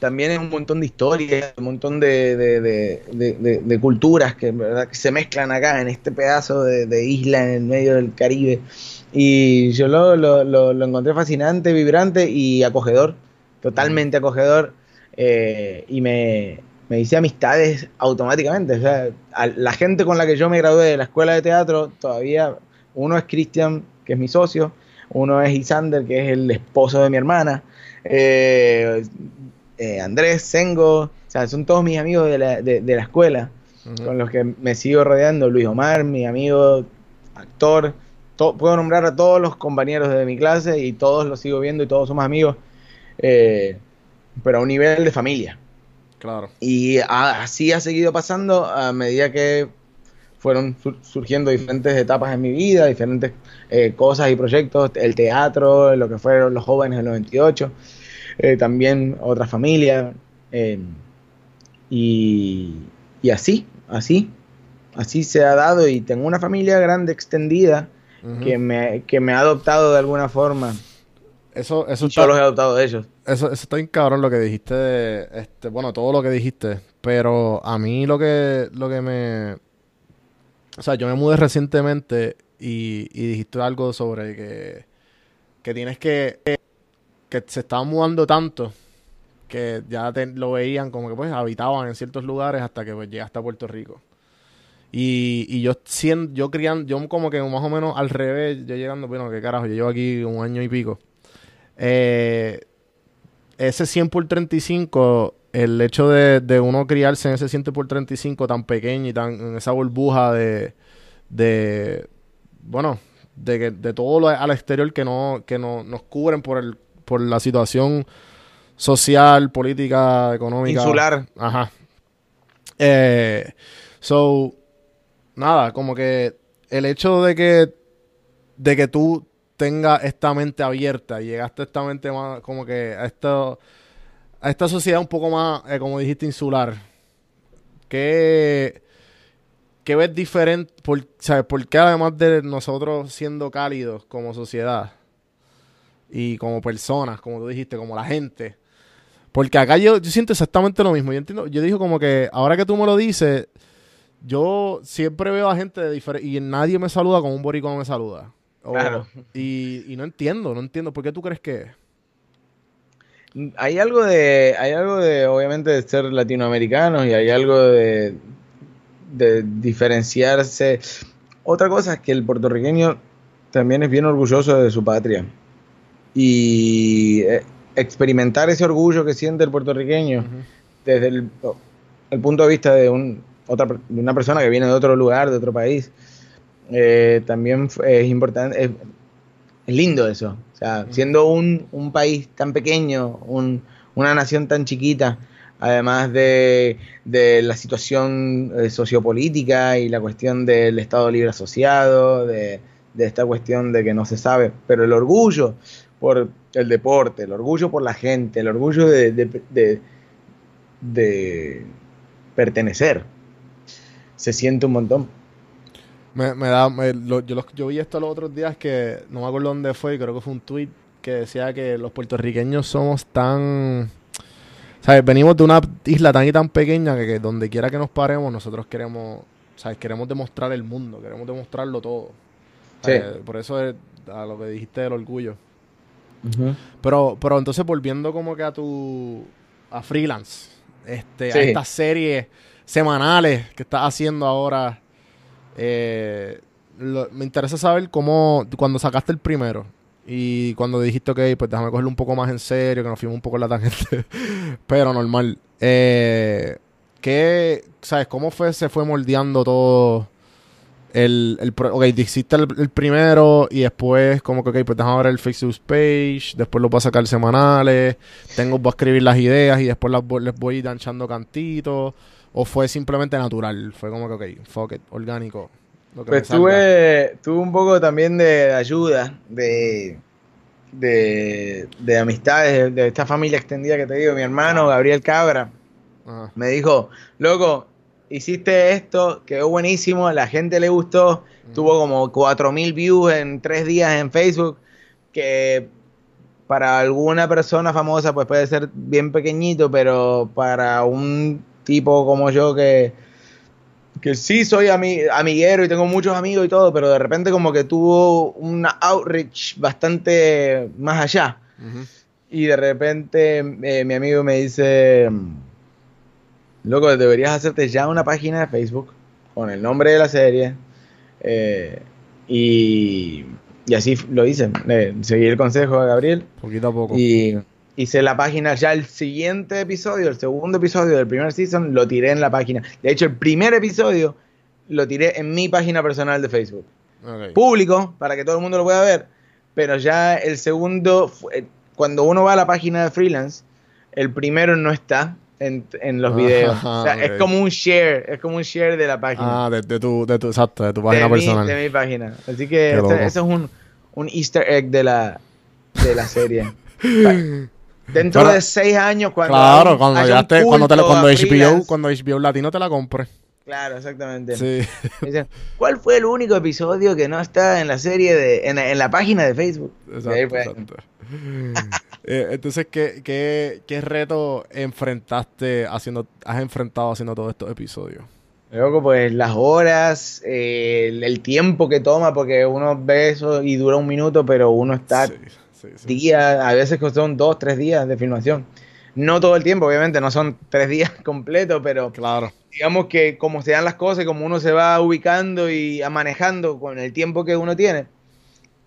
También es un montón de historias, un montón de, de- de- culturas que, ¿verdad? que se mezclan acá en este pedazo de, de isla en el medio del Caribe. Y yo lo, lo- lo- lo encontré fascinante, vibrante y acogedor, totalmente acogedor. eh, y me, me hice amistades automáticamente. O sea, a la gente con la que yo me gradué de la escuela de teatro, todavía uno es Cristian, que es mi socio, uno es Isander, que es el esposo de mi hermana. eh, eh, Andrés, Sengo, o sea, son todos mis amigos de la, de- de la escuela con los que me sigo rodeando, Luis Omar, mi amigo, actor, to- puedo nombrar a todos los compañeros de mi clase y todos los sigo viendo y todos somos amigos. Eh, pero a un nivel de familia. Claro. Y a- así ha seguido pasando a medida que fueron sur- surgiendo diferentes etapas en mi vida, diferentes eh, cosas y proyectos, el teatro, lo que fueron los jóvenes del 98, eh, también otras familias, eh, y, y así, así, así se ha dado y tengo una familia grande, extendida, que, me, que me ha adoptado de alguna forma, Eso, eso está, yo los he adoptado de ellos. eso, eso está bien cabrón lo que dijiste de, este, bueno, todo lo que dijiste, pero a mí lo que, lo que me, o sea, yo me mudé recientemente y, y dijiste algo sobre que, que tienes que, que se estaban mudando tanto que ya te- lo veían como que pues habitaban en ciertos lugares hasta que pues llegaste a Puerto Rico. Y, y yo siendo, yo criando, yo como que más o menos al revés, yo llegando, bueno, qué carajo, yo llevo aquí un año y pico. Eh, ese 100 por 35, el hecho de, de uno criarse en ese 100 por 35 tan pequeño y tan en esa burbuja de, de bueno, de, que- de todo lo al exterior que no, que no nos cubren por el, por la situación social, política, económica. Insular. Ajá. Eh, so, nada, como que el hecho de que, de que tú tengas esta mente abierta y llegaste a esta mente más, como que a esta, a esta sociedad un poco más, eh, como dijiste, insular. ¿Qué, qué ves diferente? Por, ¿sabes? ¿Por qué además de nosotros siendo cálidos como sociedad y como personas, como tú dijiste, como la gente? Porque acá yo, yo siento exactamente lo mismo. Yo entiendo, yo digo como que ahora que tú me lo dices, yo siempre veo a gente de diferente y nadie me saluda como un boricua me saluda. Claro. Y, y no entiendo, no entiendo. ¿Por qué tú crees que? Hay algo de, hay algo de, obviamente, de ser latinoamericanos y hay algo de, de diferenciarse. Otra cosa es que el puertorriqueño también es bien orgulloso de su patria. Y eh, experimentar ese orgullo que siente el puertorriqueño desde el, el punto de vista de, un, otra, de una persona que viene de otro lugar, de otro país, eh, también es importante, es, es lindo eso. O sea, siendo un, un país tan pequeño, un- una nación tan chiquita, además de, de la situación eh, sociopolítica y la cuestión del Estado Libre Asociado, de, de esta cuestión de que no se sabe, pero el orgullo por el deporte, el orgullo por la gente, el orgullo de- de pertenecer, se siente un montón. Me, me da, me- lo- yo, los- yo vi esto los otros días que no me acuerdo dónde fue, creo que fue un tweet que decía que los puertorriqueños somos tan, ¿sabes? Venimos de una isla tan y tan pequeña que, que donde quiera que nos paremos nosotros queremos, ¿sabes? Queremos demostrar el mundo, queremos demostrarlo todo. Sí. ¿Sabes? Por eso es a lo que dijiste del orgullo. Pero, pero entonces volviendo como que a tu a freelance, este, a estas series semanales que estás haciendo ahora, eh, lo- me interesa saber cómo, cuando sacaste el primero y cuando dijiste, ok, pues déjame cogerlo un poco más en serio, que nos fuimos un poco en la tangente, *laughs* pero normal. Eh, ¿qué, sabes, cómo fue, se fue moldeando todo? El, el, ok, hiciste el, primero y después como que, ok, pues déjame ver el Facebook page, después lo voy a sacar semanales, tengo, voy a escribir las ideas y después las, voy- les voy danchando cantitos, o fue simplemente natural, fue como que, ok, fuck it, orgánico. lo que me Pues tuve, tuve un poco también de ayuda, de, de, de amistades, de esta familia extendida que te digo, mi hermano Gabriel Cabra, Ajá. me dijo, loco, hiciste esto, quedó buenísimo, la gente le gustó, tuvo como 4000 views en tres días en Facebook, que para alguna persona famosa pues puede ser bien pequeñito, pero para un tipo como yo que, que sí soy ami- amiguero y tengo muchos amigos y todo, pero de repente como que tuvo una outreach bastante más allá. Y de repente eh, mi amigo me dice, loco, deberías hacerte ya una página de Facebook con el nombre de la serie. eh, y, y así lo hice. eh, seguí el consejo de Gabriel Poquito a poco. y hice la página ya el siguiente episodio, el segundo episodio del primer season, lo tiré en la página. De hecho, el primer episodio lo tiré en mi página personal de Facebook Ok. público para que todo el mundo lo pueda ver, pero ya el segundo fue- cuando uno va a la página de freelance, el primero no está en, en los Ah, videos. *laughs* O sea, ok. es como un share, es como un share de la página. Ah, de, de tu, de tu, exacto, de tu página de, mi, personal. de mi página. Así que este- eso es un, un easter egg de la, de la serie. *laughs* Dentro de seis años, cuando claro, cuando haya ya un te, cuando te, cuando HBO, cuando HBO Latino te la compre. Claro, exactamente. Sí. *laughs* Dicen, ¿cuál fue el único episodio que no está en la serie de, en, la- en la página de Facebook? Exacto, exacto. *laughs* Eh, entonces, ¿qué, qué, ¿qué reto enfrentaste haciendo, has enfrentado haciendo todos estos episodios? Luego, pues las horas, eh, el, el tiempo que toma, porque uno ve eso y dura un minuto, pero uno está Sí, sí, sí. días, a veces son dos, tres días de filmación. No todo el tiempo, obviamente, no son *laughs* tres días completos, pero Claro. digamos que como se dan las cosas, como uno se va ubicando y manejando con el tiempo que uno tiene,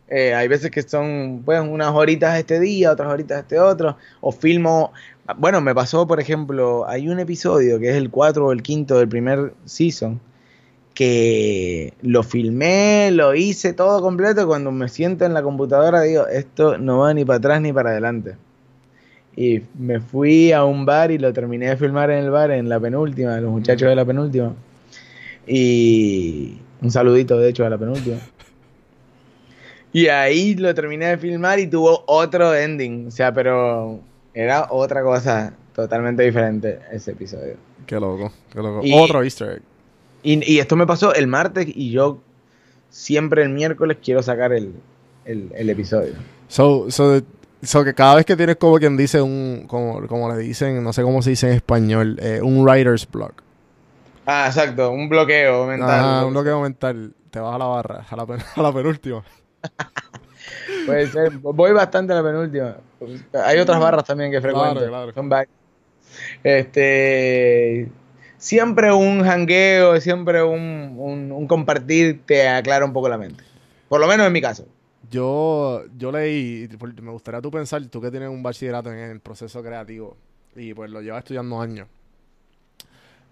eh, hay veces que son pues unas horitas este día, otras horitas este otro, o filmo, bueno, me pasó por ejemplo, hay un episodio que es el 4 o el quinto del primer season, que lo filmé, lo hice todo completo, cuando me siento en la computadora digo, esto no va ni para atrás ni para adelante. Y me fui a un bar y lo terminé de filmar en el bar, en la penúltima, los muchachos de la penúltima. Y un saludito, de hecho, a la penúltima. Y ahí lo terminé de filmar y tuvo otro ending. O sea, pero era otra cosa totalmente diferente ese episodio. Qué loco, qué loco. Y- Otro easter egg. Y, y esto me pasó el martes y yo siempre el miércoles quiero sacar el, el, el episodio. So, so, so que cada vez que tienes como quien dice un, como, como le dicen, no sé cómo se dice en español, eh, un writer's block. Ah, exacto, un bloqueo mental. Ajá, un bloqueo mental. Te vas a la barra, a la, pen- *laughs* a la penúltima. *laughs* Puede ser. Voy bastante a la penúltima. Hay otras barras también que frecuento. Claro, claro. Son varias. Este. Siempre un jangueo, siempre un, un, un compartir te aclara un poco la mente. Por lo menos en mi caso. Yo, yo leí, me gustaría tú pensar, tú que tienes un bachillerato en el proceso creativo y pues lo llevas estudiando años.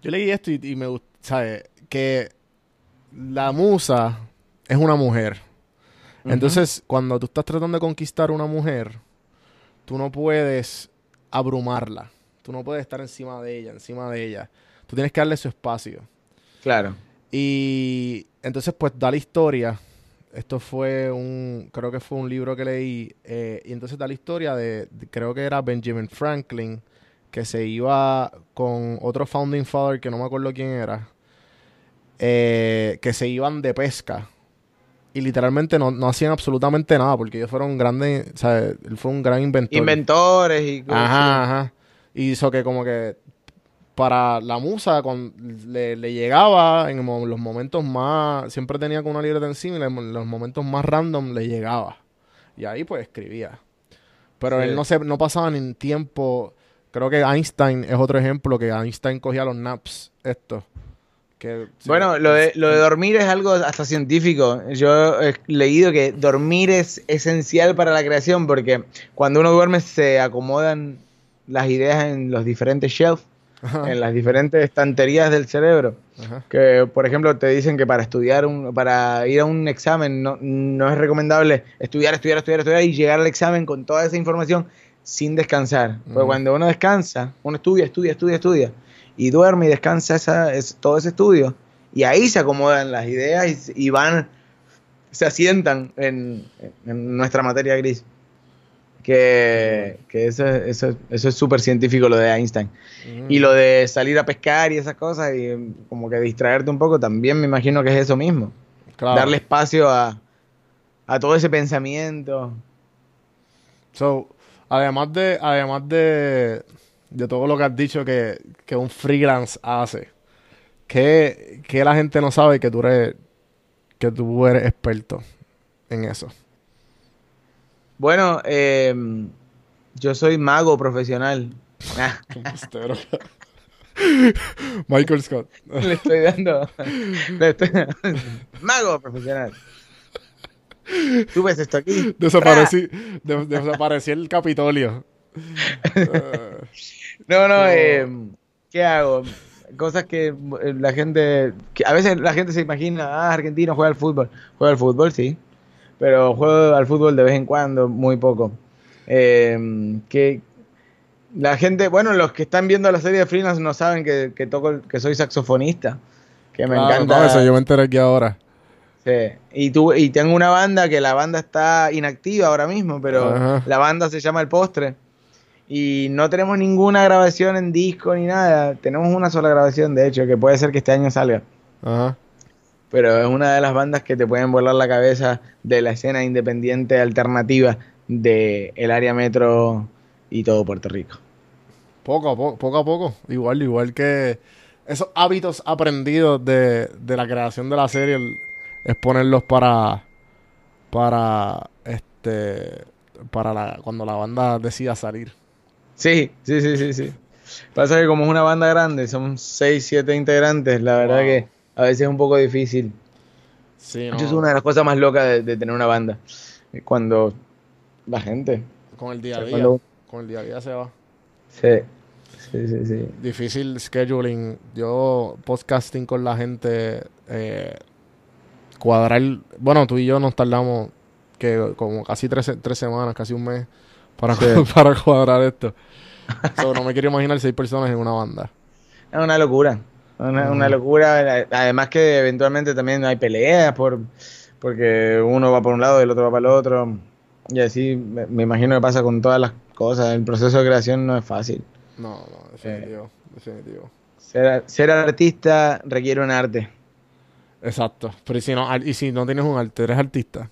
Yo leí esto y, y me gusta, ¿sabes? Que la musa es una mujer. Entonces, cuando tú estás tratando de conquistar una mujer, tú no puedes abrumarla. Tú no puedes estar encima de ella, encima de ella. Tú tienes que darle su espacio. Claro. Y entonces, pues, da la historia. Esto fue un, creo que fue un libro que leí. eh, y entonces da la historia de, de- creo que era Benjamin Franklin, que se iba con otro founding father que no me acuerdo quién era, eh, que se iban de pesca. Y literalmente no, no hacían absolutamente nada, porque ellos fueron grandes, o sea, él fue un gran inventor. Inventores y Ajá, ajá. Y hizo que como que para la musa con, le, le llegaba en los momentos más, siempre tenía con una libreta encima y en los momentos más random le llegaba. Y ahí pues escribía. Pero Sí. él no se, no pasaba ni tiempo. Creo que Einstein es otro ejemplo que Einstein cogía los naps, esto. Que, sí, Bueno, lo de, lo de dormir es algo hasta científico. Yo he leído que dormir es esencial para la creación porque cuando uno duerme se acomodan las ideas en los diferentes shelves, Ajá, en las diferentes estanterías del cerebro. ajá. Que, por ejemplo, te dicen que para estudiar, un, para ir a un examen no, no es recomendable estudiar, estudiar, estudiar, estudiar y llegar al examen con toda esa información sin descansar. Porque cuando uno descansa, uno estudia, estudia, estudia, estudia y duerme y descansa esa, es, todo ese estudio y ahí se acomodan las ideas y, y van, se asientan en, en nuestra materia gris. Que, que eso, eso, eso es súper científico lo de Einstein. Y lo de salir a pescar y esas cosas y mm, como que distraerte un poco, también me imagino que es eso mismo. Claro. Darle espacio a, a todo ese pensamiento. So, además de, además de, de todo lo que has dicho que, que un freelance hace, ¿qué, qué la gente no sabe que tú eres, que tú eres experto en eso? Bueno, eh, yo soy mago profesional. *laughs* Ah, Michael Scott. le estoy dando. *laughs* le estoy- mago profesional. Tú ves esto aquí. Desaparecí, de- el Capitolio. *laughs* No, no, eh, ¿qué hago? Cosas que eh, la gente, que a veces la gente se imagina, ah, argentino juega al fútbol. Juega al fútbol, sí, pero juego al fútbol de vez en cuando, muy poco. Eh, que la gente, bueno, los que están viendo la serie de Freelance no saben que, que toco, que soy saxofonista. Que me Claro, encanta. no, eso yo me enteré aquí ahora. Sí. Y, tu- y tengo una banda que la banda está inactiva ahora mismo, pero Ajá. la banda se llama El Postre. Y no tenemos ninguna grabación en disco ni nada. Tenemos una sola grabación, de hecho, que puede ser que este año salga. Ajá. Pero es una de las bandas que te pueden volar la cabeza de la escena independiente alternativa del el área metro y todo Puerto Rico. Poco a poco, poco a poco. Igual, igual que esos hábitos aprendidos de, de la creación de la serie el- es ponerlos para para este para la, cuando la banda decida salir. Sí, sí, sí, sí, sí. Pasa que como es una banda grande, son 6, 7 integrantes, la verdad Wow. que a veces es un poco difícil. Sí, Eso es una de las cosas más locas de, de tener una banda. eh, Cuando la gente. con el día a día. Con el día a día se va. Sí, sí, sí. sí. Difícil scheduling. Yo podcasting con la gente eh, cuadrar. Bueno, tú y yo nos tardamos que como casi tres, tres semanas, casi un mes para, Sí. *laughs* para cuadrar esto. So, no me quiero imaginar seis personas en una banda. Es una locura. Una, locura. Además que eventualmente también hay peleas por porque uno va por un lado y el otro va para el otro. Y así me, me imagino que pasa con todas las cosas. El proceso de creación no es fácil. No, no, definitivo, definitivo. Ser, ser artista requiere un arte. Exacto. Pero y si no, y si no tienes un arte, eres artista.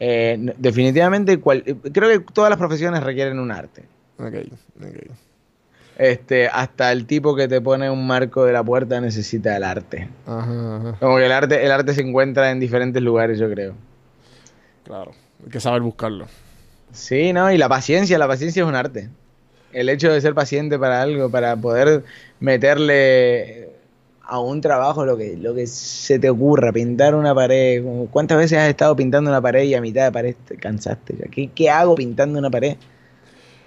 Eh, definitivamente, cual- creo que todas las profesiones requieren un arte. Ok, ok. Este, hasta el tipo que te pone un marco de la puerta necesita el arte. Ajá, ajá. Como que el arte, el arte se encuentra en diferentes lugares, yo creo. Claro. Hay que saber buscarlo. Sí, ¿no? Y la paciencia, la paciencia es un arte. El hecho de ser paciente para algo, para poder meterle a un trabajo lo que, lo que se te ocurra, pintar una pared. ¿Cuántas veces has estado pintando una pared y a mitad de pared te cansaste? ¿Qué, qué hago pintando una pared?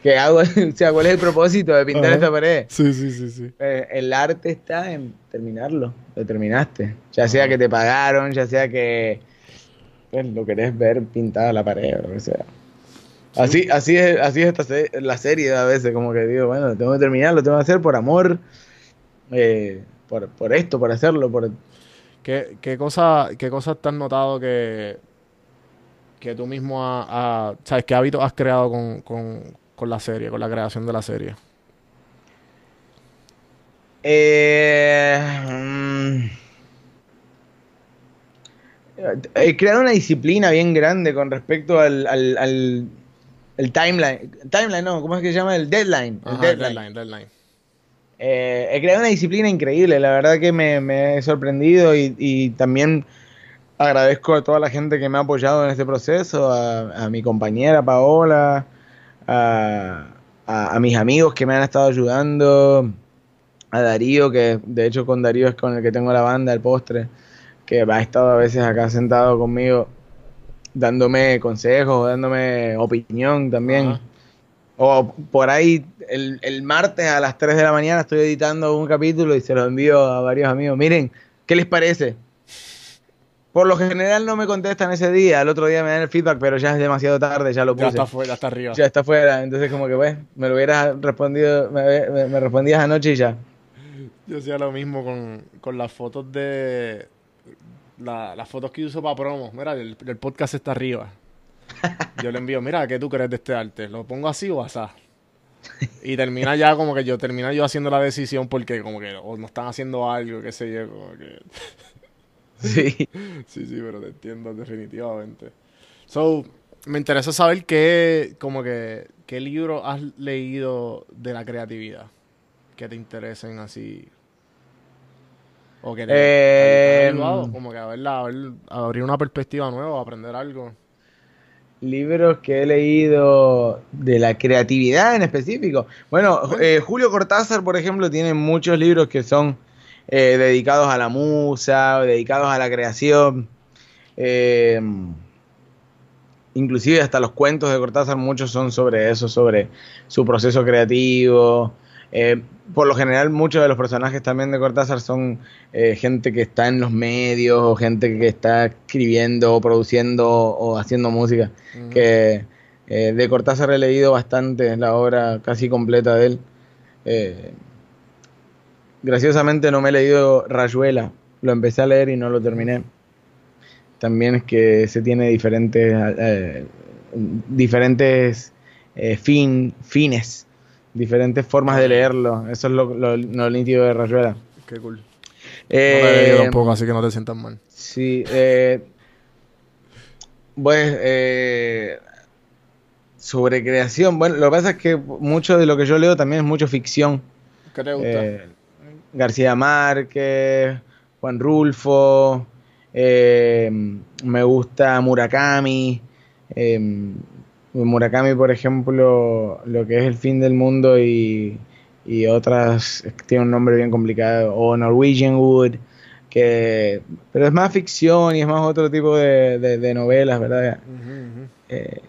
¿Qué hago? *laughs* o sea, ¿cuál es el propósito de pintar Ajá. esta pared? Sí, sí, sí, sí. Eh, el arte está en terminarlo, lo terminaste. Ya sea que te pagaron, ya sea que pues, lo querés ver pintada la pared o lo que sea. Así, así es, así es esta se- la serie a veces, como que digo, bueno, tengo que terminarlo, tengo que hacer por amor, eh, por, por esto, por hacerlo, por ¿Qué, qué cosa, qué cosas te has notado que, que tú mismo ha- ha- sabes, qué hábitos has creado con, con, con la serie, con la creación de la serie? Eh, mm, eh, crear una disciplina bien grande con respecto al, al, al- el timeline. Timeline, no, ¿cómo es que se llama? El deadline. el Ajá, deadline. deadline, deadline. Eh, he creado una disciplina increíble, la verdad que me, me he sorprendido y, y también agradezco a toda la gente que me ha apoyado en este proceso, a, a mi compañera Paola, a, a- a mis amigos que me han estado ayudando, a Darío, que de hecho con Darío es con el que tengo la banda, el postre, que ha estado a veces acá sentado conmigo dándome consejos, dándome opinión también. O por ahí, el, el martes a las 3 de la mañana estoy editando un capítulo y se lo envío a varios amigos. Miren, ¿qué les parece? Por lo general no me contestan ese día, al otro día me dan el feedback, pero ya es demasiado tarde, ya lo Ya puse. está fuera, ya está arriba. Ya está fuera, entonces como que, pues, me lo hubieras respondido, me, me- me respondías anoche y ya. Yo hacía lo mismo con, con las fotos de. la- las fotos que uso para promo. Mira, el, el podcast está arriba. Yo le envío, mira, ¿qué tú crees de este arte? ¿Lo pongo así o asá? Y termina ya como que yo, termina yo haciendo la decisión porque como que o no están haciendo algo, qué sé yo, como que... *laughs* Sí. Sí, sí, pero te entiendo definitivamente. So, me interesa saber qué, como que, qué libro has leído de la creatividad que te interesen así. O que te, te han Em. ayudado, como que a verla, a ver- a abrir una perspectiva nueva, aprender algo. Libros que he leído de la creatividad en específico. Bueno, eh, Julio Cortázar, por ejemplo, tiene muchos libros que son eh, dedicados a la musa, dedicados a la creación. Eh, inclusive hasta los cuentos de Cortázar, muchos son sobre eso, sobre su proceso creativo. Eh, por lo general, muchos de los personajes también de Cortázar son eh, gente que está en los medios, o gente que está escribiendo, o produciendo, o haciendo música que Eh, de Cortázar he leído bastante, la obra casi completa de él. Graciosamente no me he leído Rayuela, lo empecé a leer y no lo terminé. También es que se tiene diferentes, eh, diferentes eh, fin, fines, diferentes formas de leerlo. Eso es lo, lo, lo nítido de Rayuela. Qué cool. no Eh, he leído tampoco, así que no te sientas mal. Sí, eh, pues eh, sobre creación, bueno, lo que pasa es que mucho de lo que yo leo también es mucho ficción. ¿Qué te Eh, García Márquez, Juan Rulfo, eh, me gusta Murakami. eh, Murakami, por ejemplo, lo que es el fin del mundo y, y otras, tiene un nombre bien complicado, o Norwegian Wood, que, pero es más ficción y es más otro tipo de, de- de novelas, ¿verdad? Eh,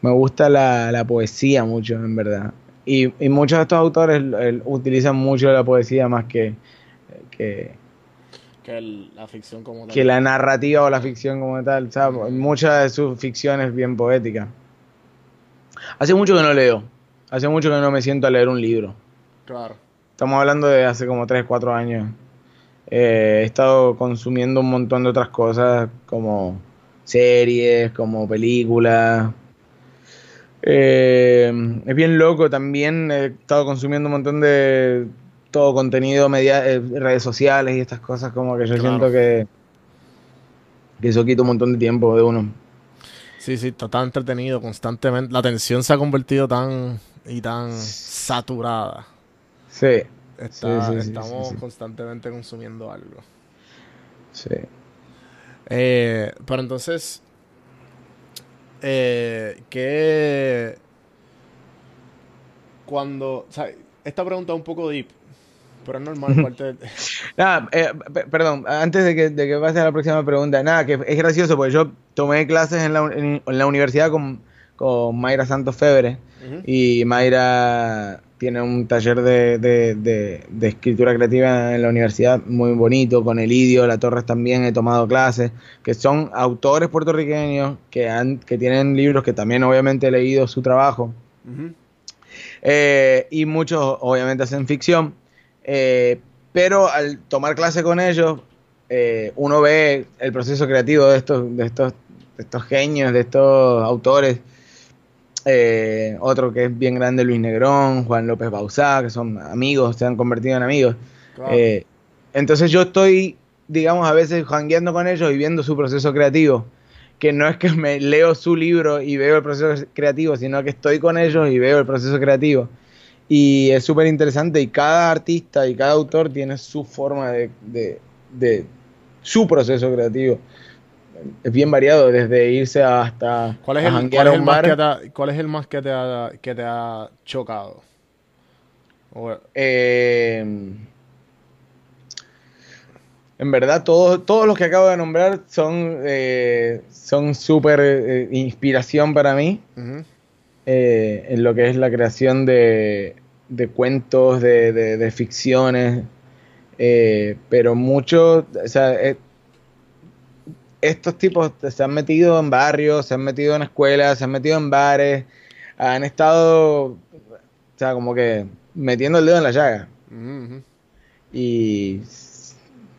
me gusta la, la poesía mucho, en verdad. Y, y muchos de estos autores utilizan mucho la poesía más que, que, Que el- la ficción como tal. que la narrativa o la ficción como tal. Sea, muchas de sus ficciones bien poéticas. Hace mucho que no leo. Hace mucho que no me siento a leer un libro. Claro. Estamos hablando de hace como 3, 4 años. Eh, he estado consumiendo un montón de otras cosas como series, como películas. Eh, es bien loco también. He estado consumiendo un montón de todo contenido, media, eh, redes sociales y estas cosas como que yo Claro. siento que, que eso quita un montón de tiempo de uno. Sí, sí, está tan entretenido constantemente. La atención se ha convertido tan y tan saturada. Sí, Está- Sí, sí, estamos sí. constantemente consumiendo algo. sí. Eh, pero entonces, eh, ¿qué? Cuando, o sea, esta pregunta es un poco deep, pero es normal parte de... *laughs* Nada, eh, pe- perdón, antes de que, de que pase a la próxima pregunta, nada, que es gracioso porque yo tomé clases en la, en la universidad con, con Mayra Santos Febre Y Mayra tiene un taller de, de- de- de escritura creativa en la universidad muy bonito, con Elidio, La Torres también he tomado clases, que son autores puertorriqueños que, han, que tienen libros que también obviamente he leído su trabajo. Eh, y muchos obviamente hacen ficción, eh, pero al tomar clase con ellos, eh, uno ve el proceso creativo de estos, de estos, de estos genios, de estos autores. Eh, otro que es bien grande, Luis Negrón, Juan López Bauzá, que son amigos, se han convertido en amigos. Claro. Eh, entonces yo estoy, digamos, a veces jangueando con ellos y viendo su proceso creativo. Que no es que me leo su libro y veo el proceso creativo, sino que estoy con ellos y veo el proceso creativo. Y es súper interesante y cada artista y cada autor tiene su forma de, de- de su proceso creativo. Es bien variado, desde irse hasta ¿Cuál es el, cuál es el un más que te ha, cuál es el más que te ha, que te ha chocado? O- Eh, en verdad, todos, todos los que acabo de nombrar son eh, son súper eh, inspiración para mí eh, en lo que es la creación de, de cuentos, de, de- de ficciones, eh, pero muchos, o sea, estos tipos se han metido en barrios, se han metido en escuelas, se han metido en bares, han estado, o sea, como que metiendo el dedo en la llaga. Y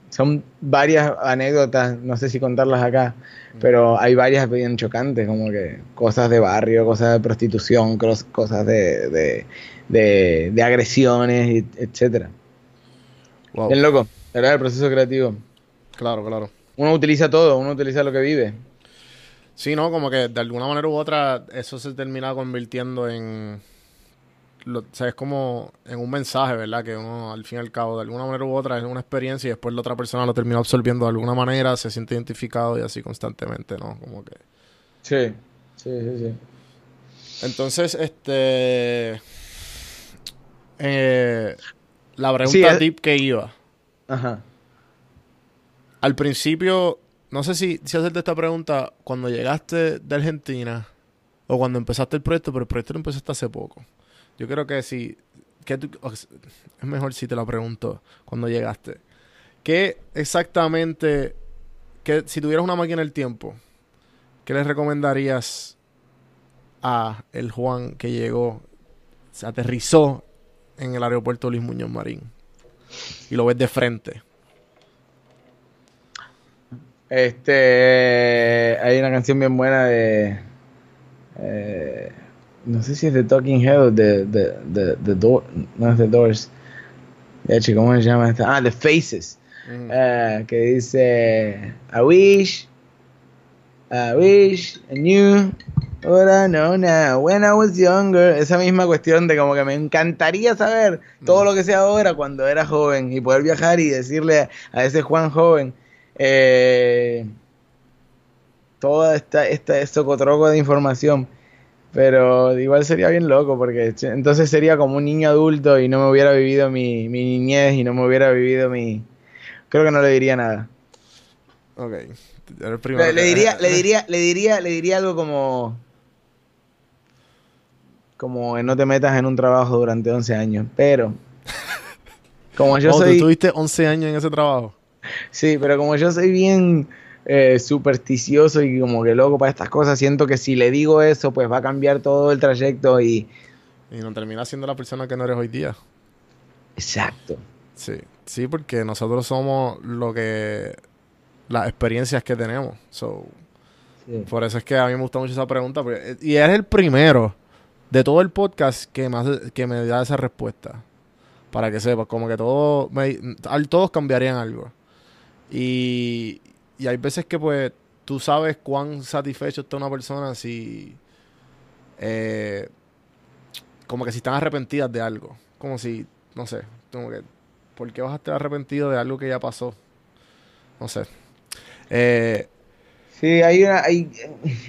son varias anécdotas, no sé si contarlas acá, pero hay varias bien chocantes, como que cosas de barrio, cosas de prostitución, cos- cosas de, de, de- de agresiones, etcétera. Wow. Bien loco, ¿verdad? El proceso creativo. Claro, claro. Uno utiliza todo, uno utiliza lo que vive. Sí, ¿no? Como que de alguna manera u otra eso se termina convirtiendo en... Lo, o sea, es como en un mensaje, ¿verdad? Que uno, al fin y al cabo, de alguna manera u otra es una experiencia y después la otra persona lo termina absorbiendo de alguna manera, se siente identificado y así constantemente, ¿no? Como que... Sí, sí, sí, sí. Entonces, este... eh, la pregunta Sí, es- deep que iba. Ajá. Al principio, no sé si, si hacerte esta pregunta cuando llegaste de Argentina o cuando empezaste el proyecto, pero el proyecto lo empezaste hace poco. Yo creo que si, que es mejor si te la pregunto cuando llegaste. ¿Qué exactamente, que si tuvieras una máquina del tiempo, qué le recomendarías a el Juan que llegó, se aterrizó en el aeropuerto Luis Muñoz Marín y lo ves de frente? Este, hay una canción bien buena de, eh, no sé si es de Talking Head o de, de, de, de Door- no es de Doors. De hecho, ¿cómo se llama esta? Ah, The Faces. Mm. Eh, que dice, I wish, I wish I knew what I know now when I was younger. Esa misma cuestión de como que me encantaría saber todo lo que sé ahora cuando era joven y poder viajar y decirle a ese Juan joven eh, toda esta, esta socotroco de información. Pero igual sería bien loco porque entonces sería como un niño adulto y no me hubiera vivido mi, mi niñez y no me hubiera vivido mi... Creo que no le diría nada. Ok. Le, le diría, le *laughs* diría, le diría, le diría algo como como no te metas en un trabajo durante 11 años, pero como yo Oh, tú soy tuviste 11 años en ese trabajo. Sí, pero como yo soy bien eh, supersticioso y como que loco para estas cosas, siento que si le digo eso, pues va a cambiar todo el trayecto y... Y no terminas siendo la persona que no eres hoy día. Exacto. Sí, sí, porque nosotros somos lo que las experiencias que tenemos. So, Sí. por eso es que a mí me gusta mucho esa pregunta. porque- y eres el primero de todo el podcast que hace- que me da esa respuesta. Para que sepas, como que todo, me- todos cambiarían algo. Y, y hay veces que pues tú sabes cuán satisfecho está una persona si... eh, como que si están arrepentidas de algo. Como si, no sé, como que, ¿por qué vas a estar arrepentido de algo que ya pasó? No sé. Eh, Sí, hay una, hay,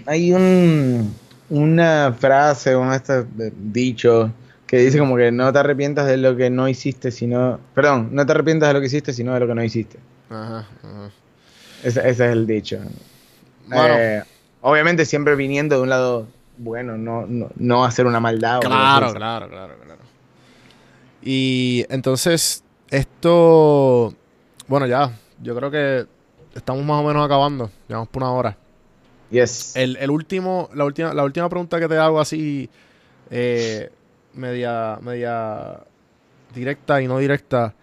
hay un, una frase, un este dicho que dice como que no te arrepientas de lo que no hiciste, sino... Perdón, no te arrepientas de lo que hiciste, sino de lo que no hiciste. Ajá, ajá. Ese, ese es el dicho. Bueno. Eh, obviamente siempre viniendo de un lado bueno, no, no, no hacer una maldad. Claro, claro, claro, claro. Y entonces, esto, bueno, ya, yo creo que estamos más o menos acabando. Llevamos por una hora. Yes. El, el último, la última, la última pregunta que te hago así, eh, media, media directa y no directa.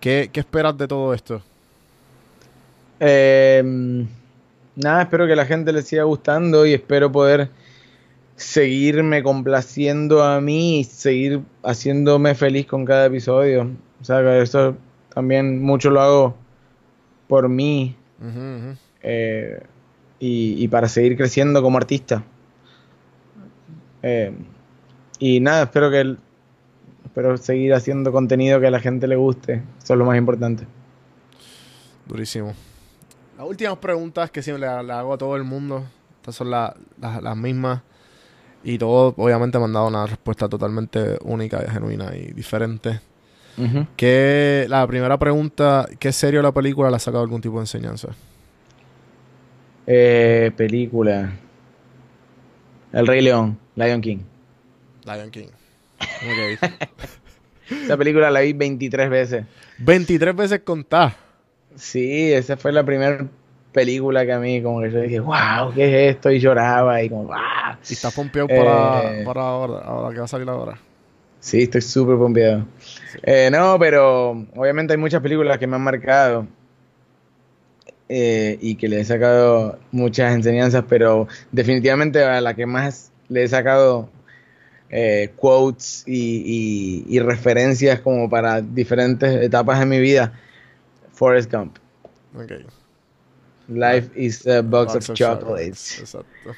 ¿Qué, qué esperas de todo esto? Eh, nada, espero que la gente le siga gustando y espero poder seguirme complaciendo a mí y seguir haciéndome feliz con cada episodio. O sea, que eso también mucho lo hago por mí eh, y, y para seguir creciendo como artista. Eh, y nada, espero que el- espero seguir haciendo contenido que a la gente le guste. Eso es lo más importante. Durísimo. Las últimas preguntas que siempre le, le hago a todo el mundo, estas son la- la- las mismas. Y todos, obviamente, me han dado una respuesta totalmente única, y genuina y diferente. Que la primera pregunta, ¿qué serio la película le ha sacado algún tipo de enseñanza? Eh, película. El Rey León, Lion King. Lion King. Ok. *laughs* Esa película la vi 23 veces. 23 veces contá. Sí, esa fue la primera película que a mí como que yo dije, wow, ¿qué es esto? Y lloraba y como, wow. Y estás pompeado para, Eh. para ahora, ahora que va a salir ahora. Sí, estoy súper pompeado. Eh, no, pero obviamente hay muchas películas que me han marcado eh, y que le he sacado muchas enseñanzas, pero definitivamente a la que más le he sacado eh, quotes y, y- y referencias como para diferentes etapas de mi vida, Forrest Gump. Ok. Life is a box, Box of chocolates. Exacto.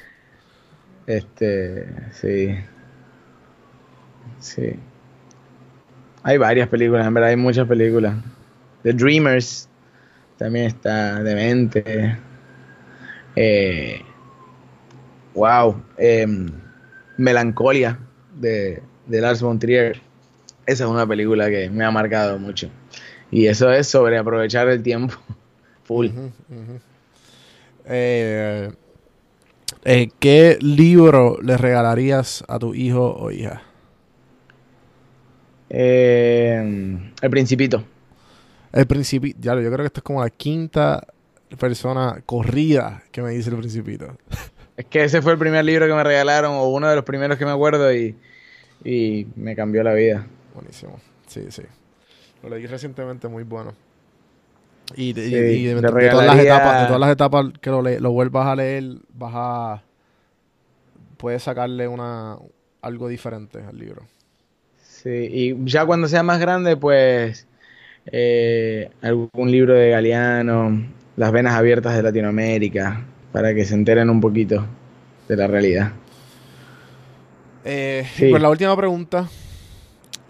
Este, sí. Sí. Hay varias películas, en verdad, hay muchas películas. The Dreamers también está demente. Eh, wow. em, Melancolia de, de Lars von Trier. Esa es una película que me ha marcado mucho. Y eso es sobre aprovechar el tiempo. *laughs* Full. Eh, eh, ¿Qué libro le regalarías a tu hijo o hija? Eh, el Principito. El Principito. Ya, yo creo que esta es como la quinta persona corrida que me dice el Principito. Es que ese fue el primer libro que me regalaron, o uno de los primeros que me acuerdo, y, y me cambió la vida. Buenísimo. Sí, sí. Lo leí recientemente, muy bueno. Y, de, y- Sí, y de- le de todas las etapas, de todas las etapas que lo, le- lo vuelvas a leer, vas a puedes sacarle una algo diferente al libro. Sí, y ya cuando sea más grande, pues eh, algún libro de Galeano, Las venas abiertas de Latinoamérica, para que se enteren un poquito de la realidad. Eh, Sí. Pues la última pregunta,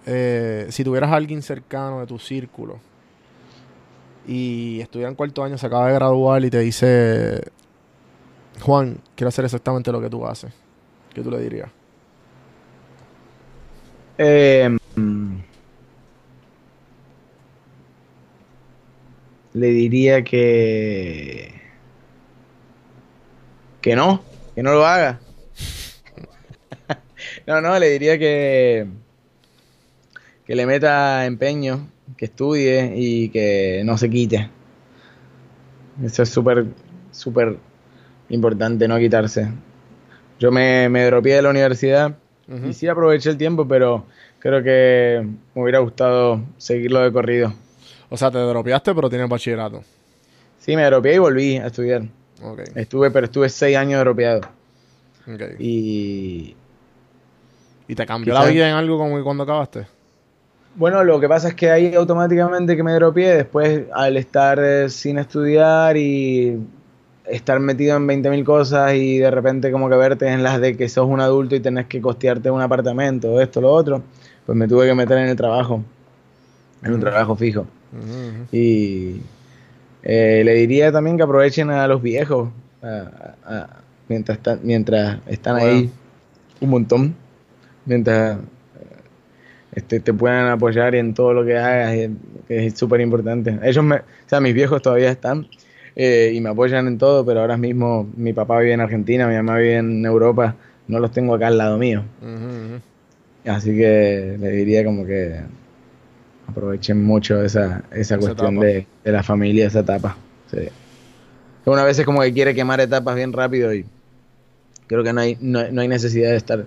eh, si tuvieras a alguien cercano de tu círculo y estuviera en cuarto año, se acaba de graduar y te dice, Juan, quiero hacer exactamente lo que tú haces, ¿qué tú le dirías? Mm, le diría que que no, que no lo haga. *laughs* no, no, le diría que que le meta empeño, que estudie y que no se quite. Eso es súper, súper importante, no quitarse. Yo me, me dropeé de la universidad Ujú. y sí aproveché el tiempo, pero creo que me hubiera gustado seguirlo de corrido. O sea, te dropeaste, pero tienes bachillerato. Sí, me dropeé y volví a estudiar. Estuve, pero estuve seis años dropeado. Y ¿Y te cambió Quizás- la vida en algo como cuando acabaste? Bueno, lo que pasa es que ahí automáticamente que me dropeé, después al estar eh, sin estudiar y estar metido en 20.000 cosas y de repente como que verte en las de que sos un adulto y tenés que costearte un apartamento, esto, lo otro, pues me tuve que meter en el trabajo, en un trabajo fijo. Ujú. Y eh, le diría también que aprovechen a los viejos a- a- a- mientras, están- mientras están Bueno. ahí un montón, mientras este, te puedan apoyar en todo lo que hagas, es súper importante. Ellos, me, o sea, mis viejos todavía están eh, y me apoyan en todo, pero ahora mismo mi papá vive en Argentina, mi mamá vive en Europa, no los tengo acá al lado mío. Ujú, ujú. Así que le diría como que aprovechen mucho esa, esa Esa cuestión de, de la familia, esa etapa. Sí. Una vez es como que quiere quemar etapas bien rápido y creo que no hay, no, no hay necesidad de estar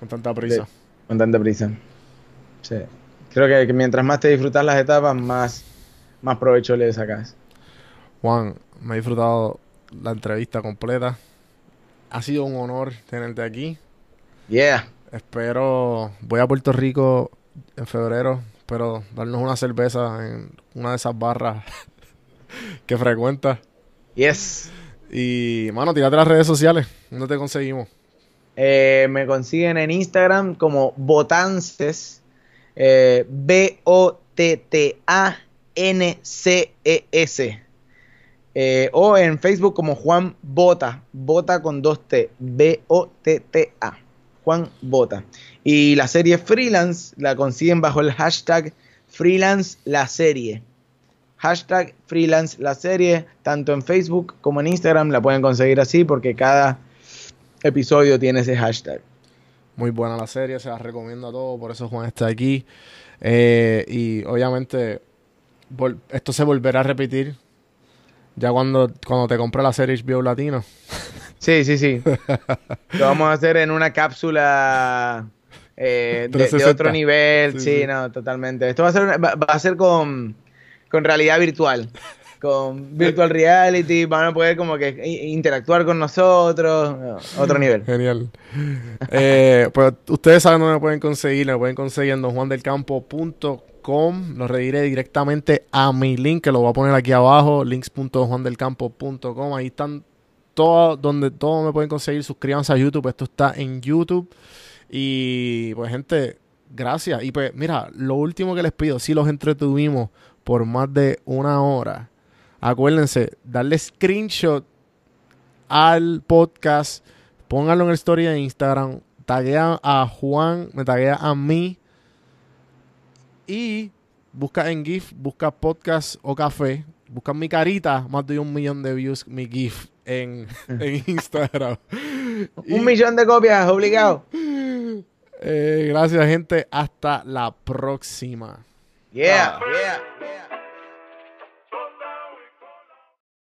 Con tanta prisa. con tanta prisa. Sí. Creo que, que mientras más te disfrutas las etapas, más, más provecho le sacas. Juan, me he disfrutado la entrevista completa. Ha sido un honor tenerte aquí. Yeah. Espero, voy a Puerto Rico en febrero. Espero darnos una cerveza en una de esas barras *laughs* que frecuentas. Yes. Y, mano, tírate las redes sociales. ¿Dónde te conseguimos? Eh, me consiguen en Instagram como Botances, eh, B-O-T-T-A-N-C-E-S. Eh, o en Facebook como Juan Bota, Bota con dos T, B-O-T-T-A, Juan Bota. Y la serie Freelance la consiguen bajo el hashtag Freelance la serie. Hashtag Freelance la serie, tanto en Facebook como en Instagram la pueden conseguir así porque cada episodio tiene ese hashtag. Muy buena la serie, se la recomiendo a todos, por eso Juan está aquí. Eh, y obviamente esto se volverá a repetir ya cuando, cuando te compre la serie HBO Latino. Sí, sí, sí. *laughs* Lo vamos a hacer en una cápsula eh, de, de 360. otro nivel. Sí, Sí, sí. no, totalmente. Esto va a ser, va, va a ser con, con realidad virtual. Con virtual reality, van a poder como que interactuar con nosotros. no, otro nivel. Genial. Eh, pues ustedes saben dónde me pueden conseguir. Me pueden conseguir en donjuandelcampo.com. Los rediré directamente a mi link, que lo voy a poner aquí abajo. links.donjuandelcampo.com. Ahí están todo, donde todo me pueden conseguir. Suscríbanse a YouTube. Esto está en YouTube. Y pues, gente, gracias. Y pues, mira, lo último que les pido, si los entretuvimos por más de una hora, acuérdense, darle screenshot al podcast, pónganlo en el story de Instagram, taguean a Juan, me taguea a mí y busca en GIF, busca podcast o café, busca mi carita, más de un millón de views mi GIF en, *laughs* en Instagram. Y, Un millón de copias, obligado. eh, gracias gente, hasta la próxima. Yeah, yeah, yeah.